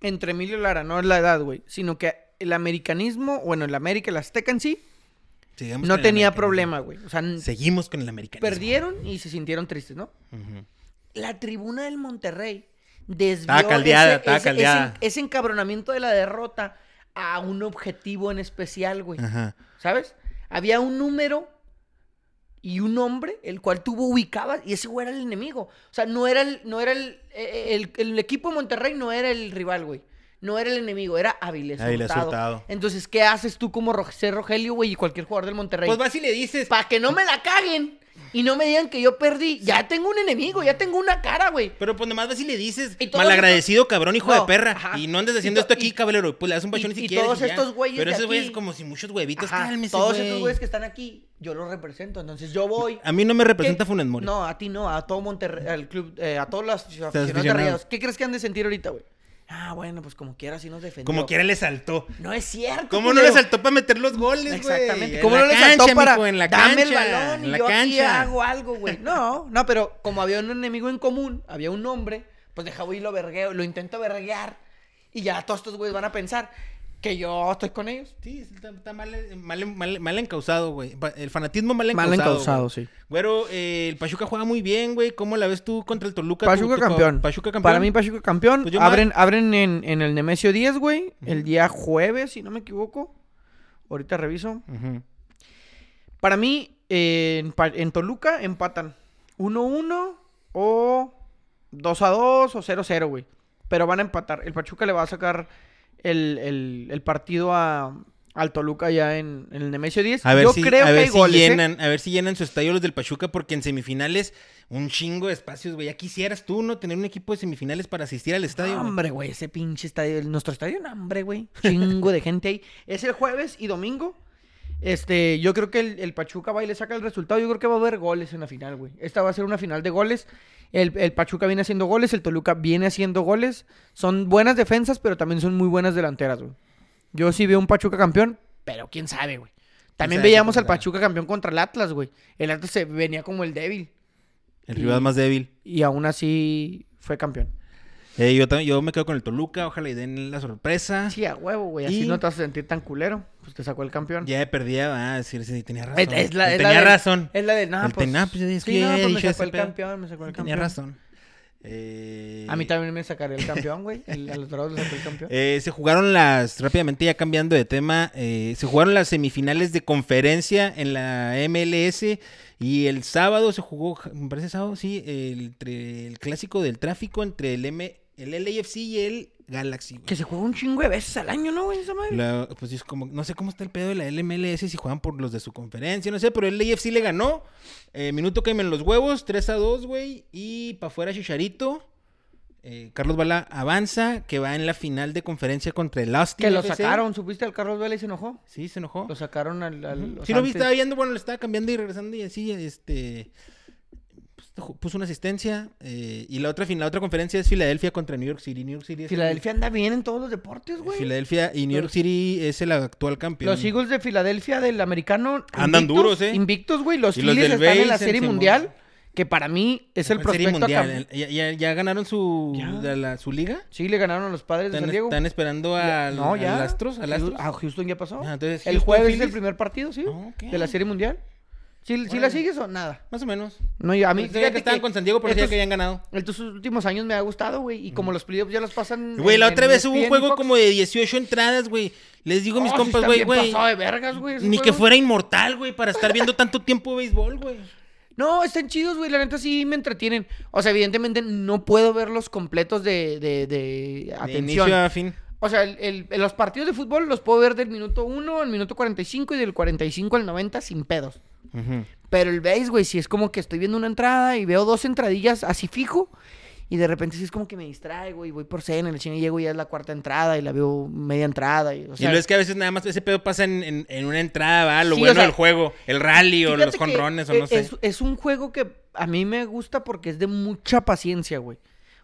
entre Emilio y Lara no es la edad, güey, sino que el americanismo, bueno, el América, el Azteca en sí, no tenía problema, güey. O sea, Seguimos con el americanismo. perdieron y se sintieron tristes, ¿no? La tribuna del Monterrey desvió ese, caldeada. ese- ese encabronamiento de la derrota a un objetivo en especial, güey. Ajá. ¿Sabes? Había un número y un hombre, el cual tú ubicabas, y ese güey era el enemigo. O sea, no era el, no era el, eh, el, el equipo de Monterrey no era el rival, güey. No era el enemigo, era Avilés Avilés Hurtado. Hurtado. Entonces, ¿qué haces tú como Ro- ser Rogelio, güey, y cualquier jugador del Monterrey? Pues vas y le dices. Para que no me la caguen y no me digan que yo perdí. Ya tengo un enemigo, ya tengo una cara, güey. Pero pues nomás vas y le dices, Y malagradecido, cabrón, hijo No, de perra. ajá. Y no andes haciendo to- esto aquí, caballero. Pues le das un bachón y- si y quieres. todos estos güeyes Pero esos güeyes como si muchos huevitos, Ajá, cálmese, Todos estos güeyes que están aquí, yo los represento. Entonces yo voy. A mí no me representa. Funes Mori. No, a ti no, a todo Monterrey, al club, eh, a todos los aficionados aficionados. ¿Qué crees que han de sentir ahorita, güey? Ah, bueno, pues como quiera, sí nos defendió. Como quiera le saltó. No es cierto. ¿Cómo no le saltó para meter los goles, güey? Exactamente. En ¿Cómo no le saltó para mijo, en la dame el balón y en la yo aquí cancha. hago algo, güey? No, no, pero como había un enemigo en común, había un nombre, pues deja voy y lo vergueo, lo intento verguear y ya todos estos güeyes van a pensar que yo estoy con ellos. Sí, está, está mal, mal, mal, mal encausado, güey. El fanatismo mal Mal encausado. encausado, güey. sí. Güero, eh, el Pachuca juega muy bien, güey. ¿Cómo la ves tú contra el Toluca? Pachuca campeón. Pachuca campeón. Para mí, Pachuca campeón. Pues abren abren en, en el Nemesio 10, güey. El día jueves, si no me equivoco. Ahorita reviso. Para mí, eh, en, en Toluca empatan 1-1 o 2-2 o 0-0, güey. Pero van a empatar. El Pachuca le va a sacar el, el- el partido a, al Toluca ya en, en el Nemesio 10. A ver Yo si, creo a que ver si goles, ¿eh? llenan, a ver si llenan su estadio los del Pachuca, porque en semifinales un chingo de espacios, güey. Ya quisieras tú, ¿no? Tener un equipo de semifinales para asistir al estadio. Hombre, güey, ese pinche estadio, nuestro estadio, no, hombre, güey. Chingo de gente ahí. Es el jueves y domingo. Este, yo creo que el, el Pachuca va y le saca el resultado. Yo creo que va a haber goles en la final, güey. Esta va a ser una final de goles. El, el Pachuca viene haciendo goles, el Toluca viene haciendo goles. Son buenas defensas, pero también son muy buenas delanteras, güey. Yo sí veo un Pachuca campeón, pero quién sabe, güey. También sabe veíamos al? Pachuca campeón contra el Atlas, güey. El Atlas se venía como el débil El rival más débil. y aún así fue campeón. Eh, yo, también, yo me quedo con el Toluca, ojalá y den la sorpresa. Sí, a huevo, güey. Así Y- no te vas a sentir tan culero. Pues te sacó el campeón. Ya perdía, va a decir, sí, tenía razón. Es, es la, es la tenía de- razón. Es la de, no, El pues, pues, es sí, no, pues me sacó el pedo. campeón, me sacó el Tenía campeón. razón. Eh, A mí también me sacaré el campeón, güey. A los Dorados sacó el campeón. Eh, se jugaron las, rápidamente ya cambiando de tema, eh, se jugaron las semifinales de conferencia en la MLS y el sábado se jugó, me parece sábado, sí, el, el clásico del tráfico entre el, M, el LAFC y el Galaxy. güey. Que se juega un chingo de veces al año, ¿no, güey? Esa madre. La- pues es como, no sé cómo está el pedo de la LMLS, si juegan por los de su conferencia, no sé, pero el LAFC le ganó. Eh, minuto que en los huevos, 3 a 2, güey. Y para afuera Chicharito. Eh, Carlos Bala avanza, que va en la final de conferencia contra el Austin. Que lo FC. sacaron, ¿supiste? Al Carlos Vela y se enojó. Sí, se enojó. Lo sacaron al. al o Sí lo vi, estaba viendo, bueno, lo estaba cambiando y regresando y así, este... Puso una asistencia eh, y la otra, fin- la otra conferencia es Filadelfia contra New York City. New York City el- Filadelfia anda bien en todos los deportes, güey. Filadelfia y New York City es el actual campeón. Los Eagles de Filadelfia del americano. Andan invictos, duros, ¿eh? Invictos, güey. Los Phillies están en la Serie Simón. Mundial. Que para mí es el ¿Cuál serie prospecto a mundial? ¿Ya, ya, ya ganaron su, Ya. la- su liga? Sí, le ganaron a los padres de ¿Están, San Diego. están esperando al, no, al Astros? ¿Al Houston- Astros? Ah, Houston ya pasó. Ah, entonces, el Houston, jueves es el Phillies. primer partido, ¿sí? Ah. De la Serie Mundial. ¿Sí, sí la sigues o nada? Más o menos. No, yo, a mí. Pues sabía que estaban con San Diego, pero decía estos, que habían ganado. estos últimos años me ha gustado, güey. Y como los playoffs ya los pasan. Güey, en- la en otra vez hubo un juego Fox. como de 18 entradas, güey. Les digo a mis Oh, sí compas, güey, güey. pasado de vergas, güey, esos Ni que fuera inmortal, güey, para estar viendo tanto [laughs] tiempo béisbol, güey. No, están chidos, güey. La neta sí me entretienen. O sea, evidentemente no puedo verlos completos de, de, de De atención. inicio a fin. O sea, el- el- los partidos de fútbol los puedo ver del minuto 1 al minuto 45 y del 45 al 90 sin pedos. Pero el base, güey, sí es como que estoy viendo una entrada y veo dos entradillas así fijo. Y de repente sí es como que me distraigo y voy por cena, en el y llego y ya es la cuarta entrada y la veo media entrada. Y, o y lo es que a veces nada más ese pedo pasa en, en- en una entrada, va, lo Sí, o bueno sea, del juego. El rally o los que jonrones o e- no sé. Es, es un juego que a mí me gusta porque es de mucha paciencia, güey.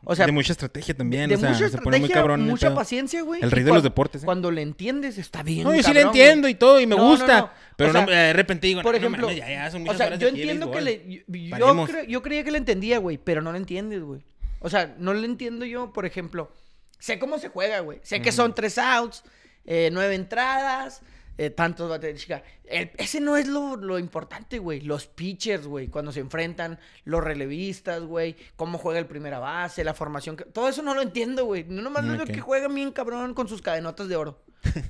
O sea, de mucha estrategia también, de o sea, mucha se pone muy cabrón. mucha paciencia, güey. El rey de los deportes, ¿eh? Cuando le entiendes, está bien. No, yo sí le entiendo y todo, y me No, gusta. no. Pero O no, sea, de repente digo, Por ejemplo, ya, ya son o sea, yo entiendo que le. Yo, yo, Paremos. cre- yo creía que le entendía, güey, pero no le entiendes, güey. O sea, no le entiendo yo, por ejemplo. Sé cómo se juega, güey. Sé que son tres outs, eh, nueve entradas, eh, tantos baterías. chica. El- ese no es lo, lo importante, güey. Los pitchers, güey, cuando se enfrentan, los relevistas, güey, cómo juega el primera base, la formación. que- Todo eso no lo entiendo, güey. No nomás lo Ok. veo que juegan bien cabrón con sus cadenotas de oro.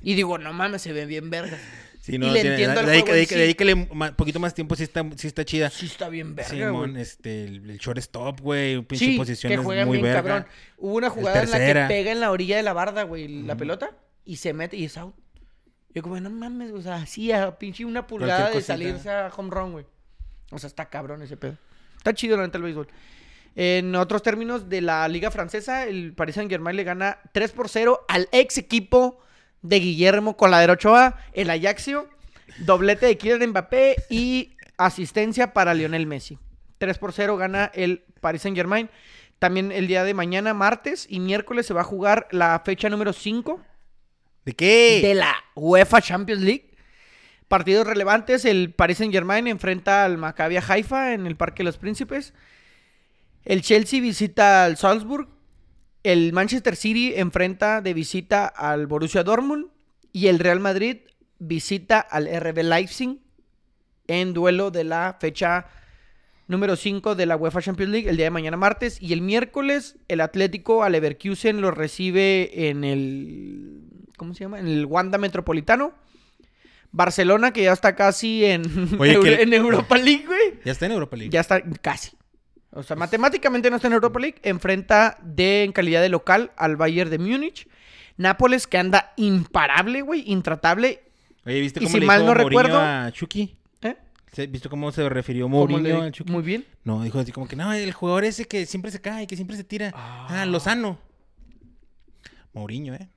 y digo, no mames, se ve bien vergas. Sí, no, y le tiene- entiendo al juego de ahí en que- sí. un poquito más tiempo sí está, sí está chida. Sí está bien verga, Simón, este, el, el shortstop, güey, pinche Sí, posiciones que juegan muy bien verga. cabrón. Hubo una jugada en la que pega en la orilla de la barda, güey, la pelota, y se mete y es out. Yo como, no mames, o sea, así a pinche una pulgada de salirse a home run, güey. O sea, está cabrón ese pedo. Está chido la neta el béisbol. En otros términos de la liga francesa, el Paris Saint Germain le gana 3 por 0 al ex equipo de Guillermo Coladero Ochoa, el Ajaxio. Doblete de Kylian Mbappé y asistencia para Lionel Messi. 3 por 0 gana el Paris Saint Germain. También el día de mañana, martes y miércoles, se va a jugar la fecha número 5 ¿De qué? de la UEFA Champions League. Partidos relevantes, el Paris Saint Germain enfrenta al Maccabi Haifa en el Parque de los Príncipes. El Chelsea visita al Salzburg. El Manchester City enfrenta de visita al Borussia Dortmund. Y el Real Madrid visita al RB Leipzig en duelo de la fecha número 5 de la UEFA Champions League el día de mañana martes. Y el miércoles el Atlético al Leverkusen lo recibe en el... ¿Cómo se llama? En el Wanda Metropolitano. Barcelona, que ya está casi en, Oye, Euro- que- en Europa League, güey. Ya está en Europa League. Ya está casi. O sea, matemáticamente no está en Europa League. Enfrenta de, en calidad de local al Bayern de Múnich. Nápoles, que anda imparable, güey, intratable. Oye, ¿viste y cómo si le mal dijo no Mourinho recuerdo- a Chucky? ¿Eh? ¿Viste cómo se refirió ¿Cómo Mourinho al Chucky? Muy bien. No, dijo así como que no, el jugador ese que siempre se cae, que siempre se tira. Ah, Lozano. Mourinho, ¿eh?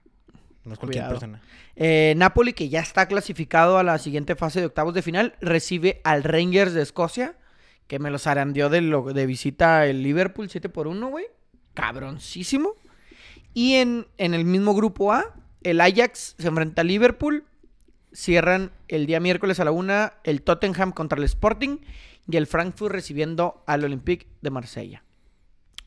No es cualquier Cuidado. persona. Eh, Napoli, que ya está clasificado a la siguiente fase de octavos de final, recibe al Rangers de Escocia, que me los arandeó de, lo, de visita el Liverpool 7 por 1, güey. Cabroncísimo. Y en, en el mismo grupo A, el Ajax se enfrenta al Liverpool. Cierran el día miércoles a la una el Tottenham contra el Sporting y el Frankfurt recibiendo al Olympique de Marsella.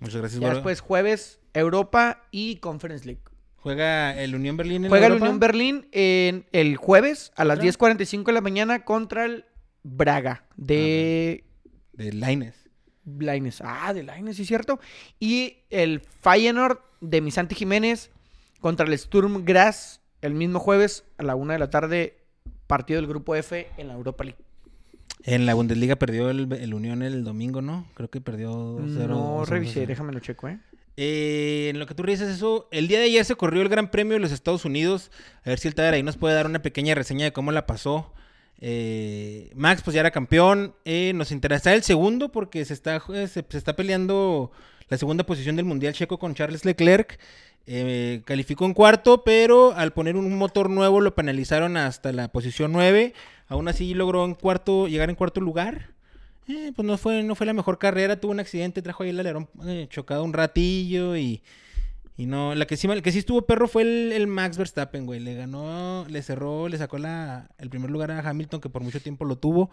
Muchas gracias, Ya después jueves, Europa y Conference League. ¿Juega el Unión Berlín en Juega el? Unión Berlín en el jueves a las ¿Contra? 10.45 de la mañana contra el Braga de De Laines. Laines. Ah, de Laines, sí, cierto. Y el Feyenoord de Misanti Jiménez contra el Sturm Graz el mismo jueves a la una de la tarde. Partido del grupo F en la Europa League. En la Bundesliga perdió el, el Unión el domingo, ¿no? Creo que perdió 2-0. No 2-0. revisé, déjame lo checo, ¿eh? Eh, en lo que tú dices eso, el día de ayer se corrió el Gran Premio de los Estados Unidos. A ver si el Tader ahí nos puede dar una pequeña reseña de cómo la pasó. Eh, Max, pues ya era campeón. Eh, nos interesa el segundo porque se está, eh, se, está peleando la segunda posición del Mundial Checo con Charles Leclerc. Eh, calificó en cuarto, pero al poner un motor nuevo lo penalizaron hasta la posición 9. Aún así logró en cuarto, llegar en cuarto lugar. Eh, pues no fue, no fue la mejor carrera, tuvo un accidente, trajo ahí el alerón eh, chocado un ratillo y, y no, la que sí, el que sí estuvo perro fue el, el Max Verstappen, güey, le ganó, le cerró, le sacó la, el primer lugar a Hamilton que por mucho tiempo lo tuvo.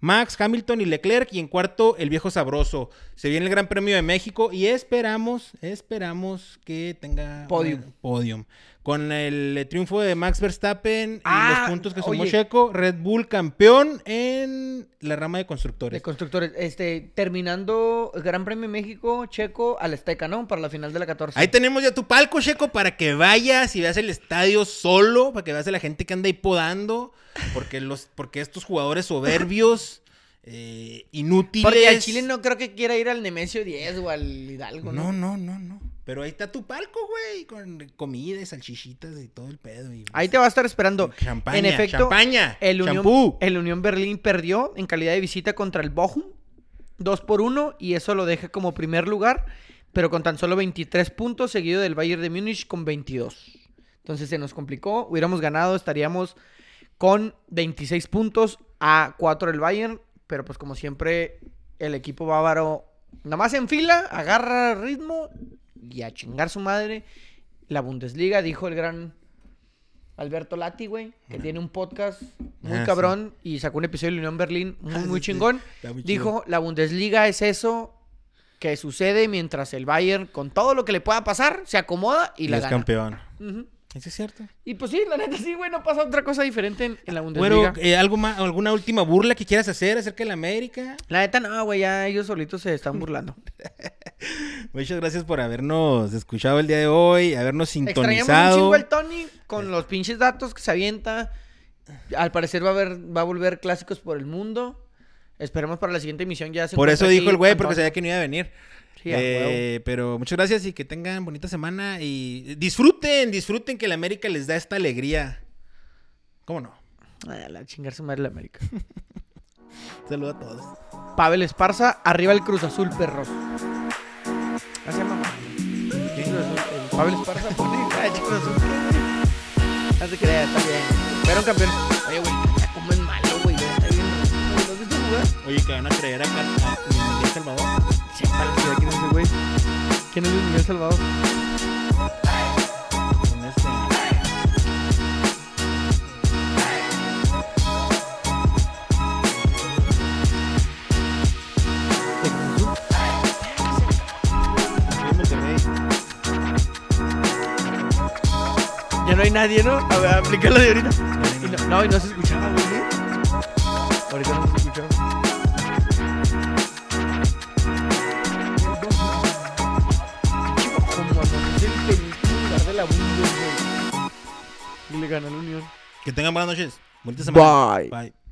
Max, Hamilton y Leclerc y en cuarto el viejo sabroso. Se viene el Gran Premio de México y esperamos, esperamos que tenga Podium. podium. Con el triunfo de Max Verstappen y Ah, los puntos que sumó oye. Checo, Red Bull campeón en la rama de constructores. De constructores. Este, terminando el Gran Premio México, Checo al Azteca, ¿no? Para la final de la 14. Ahí tenemos ya tu palco, Checo, para que vayas y veas el estadio solo, para que veas a la gente que anda ahí podando, porque los, porque estos jugadores soberbios, eh, inútiles. Porque al Chile no creo que quiera ir al Nemesio 10 o al Hidalgo, ¿no? No, no, no, no. Pero ahí está tu palco, güey, con comida y salchichitas y todo el pedo. y- Ahí te va a estar esperando. Champaña, en efecto, champaña, el Unión, el Unión Berlín perdió en calidad de visita contra el Bochum. 2 por 1 y eso lo deja como primer lugar, pero con tan solo 23 puntos, seguido del Bayern de Múnich con 22. Entonces se nos complicó. Hubiéramos ganado, estaríamos con 26 puntos a 4 del Bayern, pero pues como siempre el equipo bávaro nada más en fila, agarra ritmo y a chingar su madre. La Bundesliga, dijo el gran Alberto Lati, güey, que tiene un podcast muy Ah, cabrón y sacó un episodio de Unión Berlín muy, Ah, muy sí, chingón. Muy Dijo, la Bundesliga es eso que sucede mientras el Bayern, con todo lo que le pueda pasar, se acomoda y, Y la es gana. campeón. Eso es cierto. Y pues sí, la neta sí, güey, no pasa otra cosa diferente en, en la Bundesliga. Bueno, eh, ¿algo más, ¿alguna última burla que quieras hacer acerca de la América? La neta no, güey, ya ellos solitos se están burlando. [laughs] Muchas gracias por habernos escuchado el día de hoy, habernos Extrañamos un sintonizado. chingo al Tony con los pinches datos que se avienta. Al parecer va a haber, va a volver clásicos por el mundo. Esperemos para la siguiente emisión ya se Por eso dijo el güey, porque sabía que no iba a venir. Sí, Eh, pero muchas gracias y que tengan bonita semana y disfruten, disfruten que la América les da esta alegría. ¿Cómo no? Ah, la chingar su madre la América. [laughs] Saludos a todos. Pavel Esparza, arriba el Cruz Azul, perros. Gracias, mamá. El Pavel Esparza de Cruz Azul. No se crea, está bien. Fueron campeones. Oye, güey, ya como es malo, güey. ya Está bien. ¿No lo has visto jugar? Oye, que van a creer acá a Miguel Salvador. La ¿Quién es ese güey? ¿Quién es Luis Miguel Salvador? Este-. Ya no hay nadie, ¿no? A ver, aplícalo de ahorita. Y no, no, y no se escuchaba, güey. ¿eh? Ahorita no se escuchaba. Le ganó la Unión. Que tengan buenas noches. Bonita semana. Bye. Bye.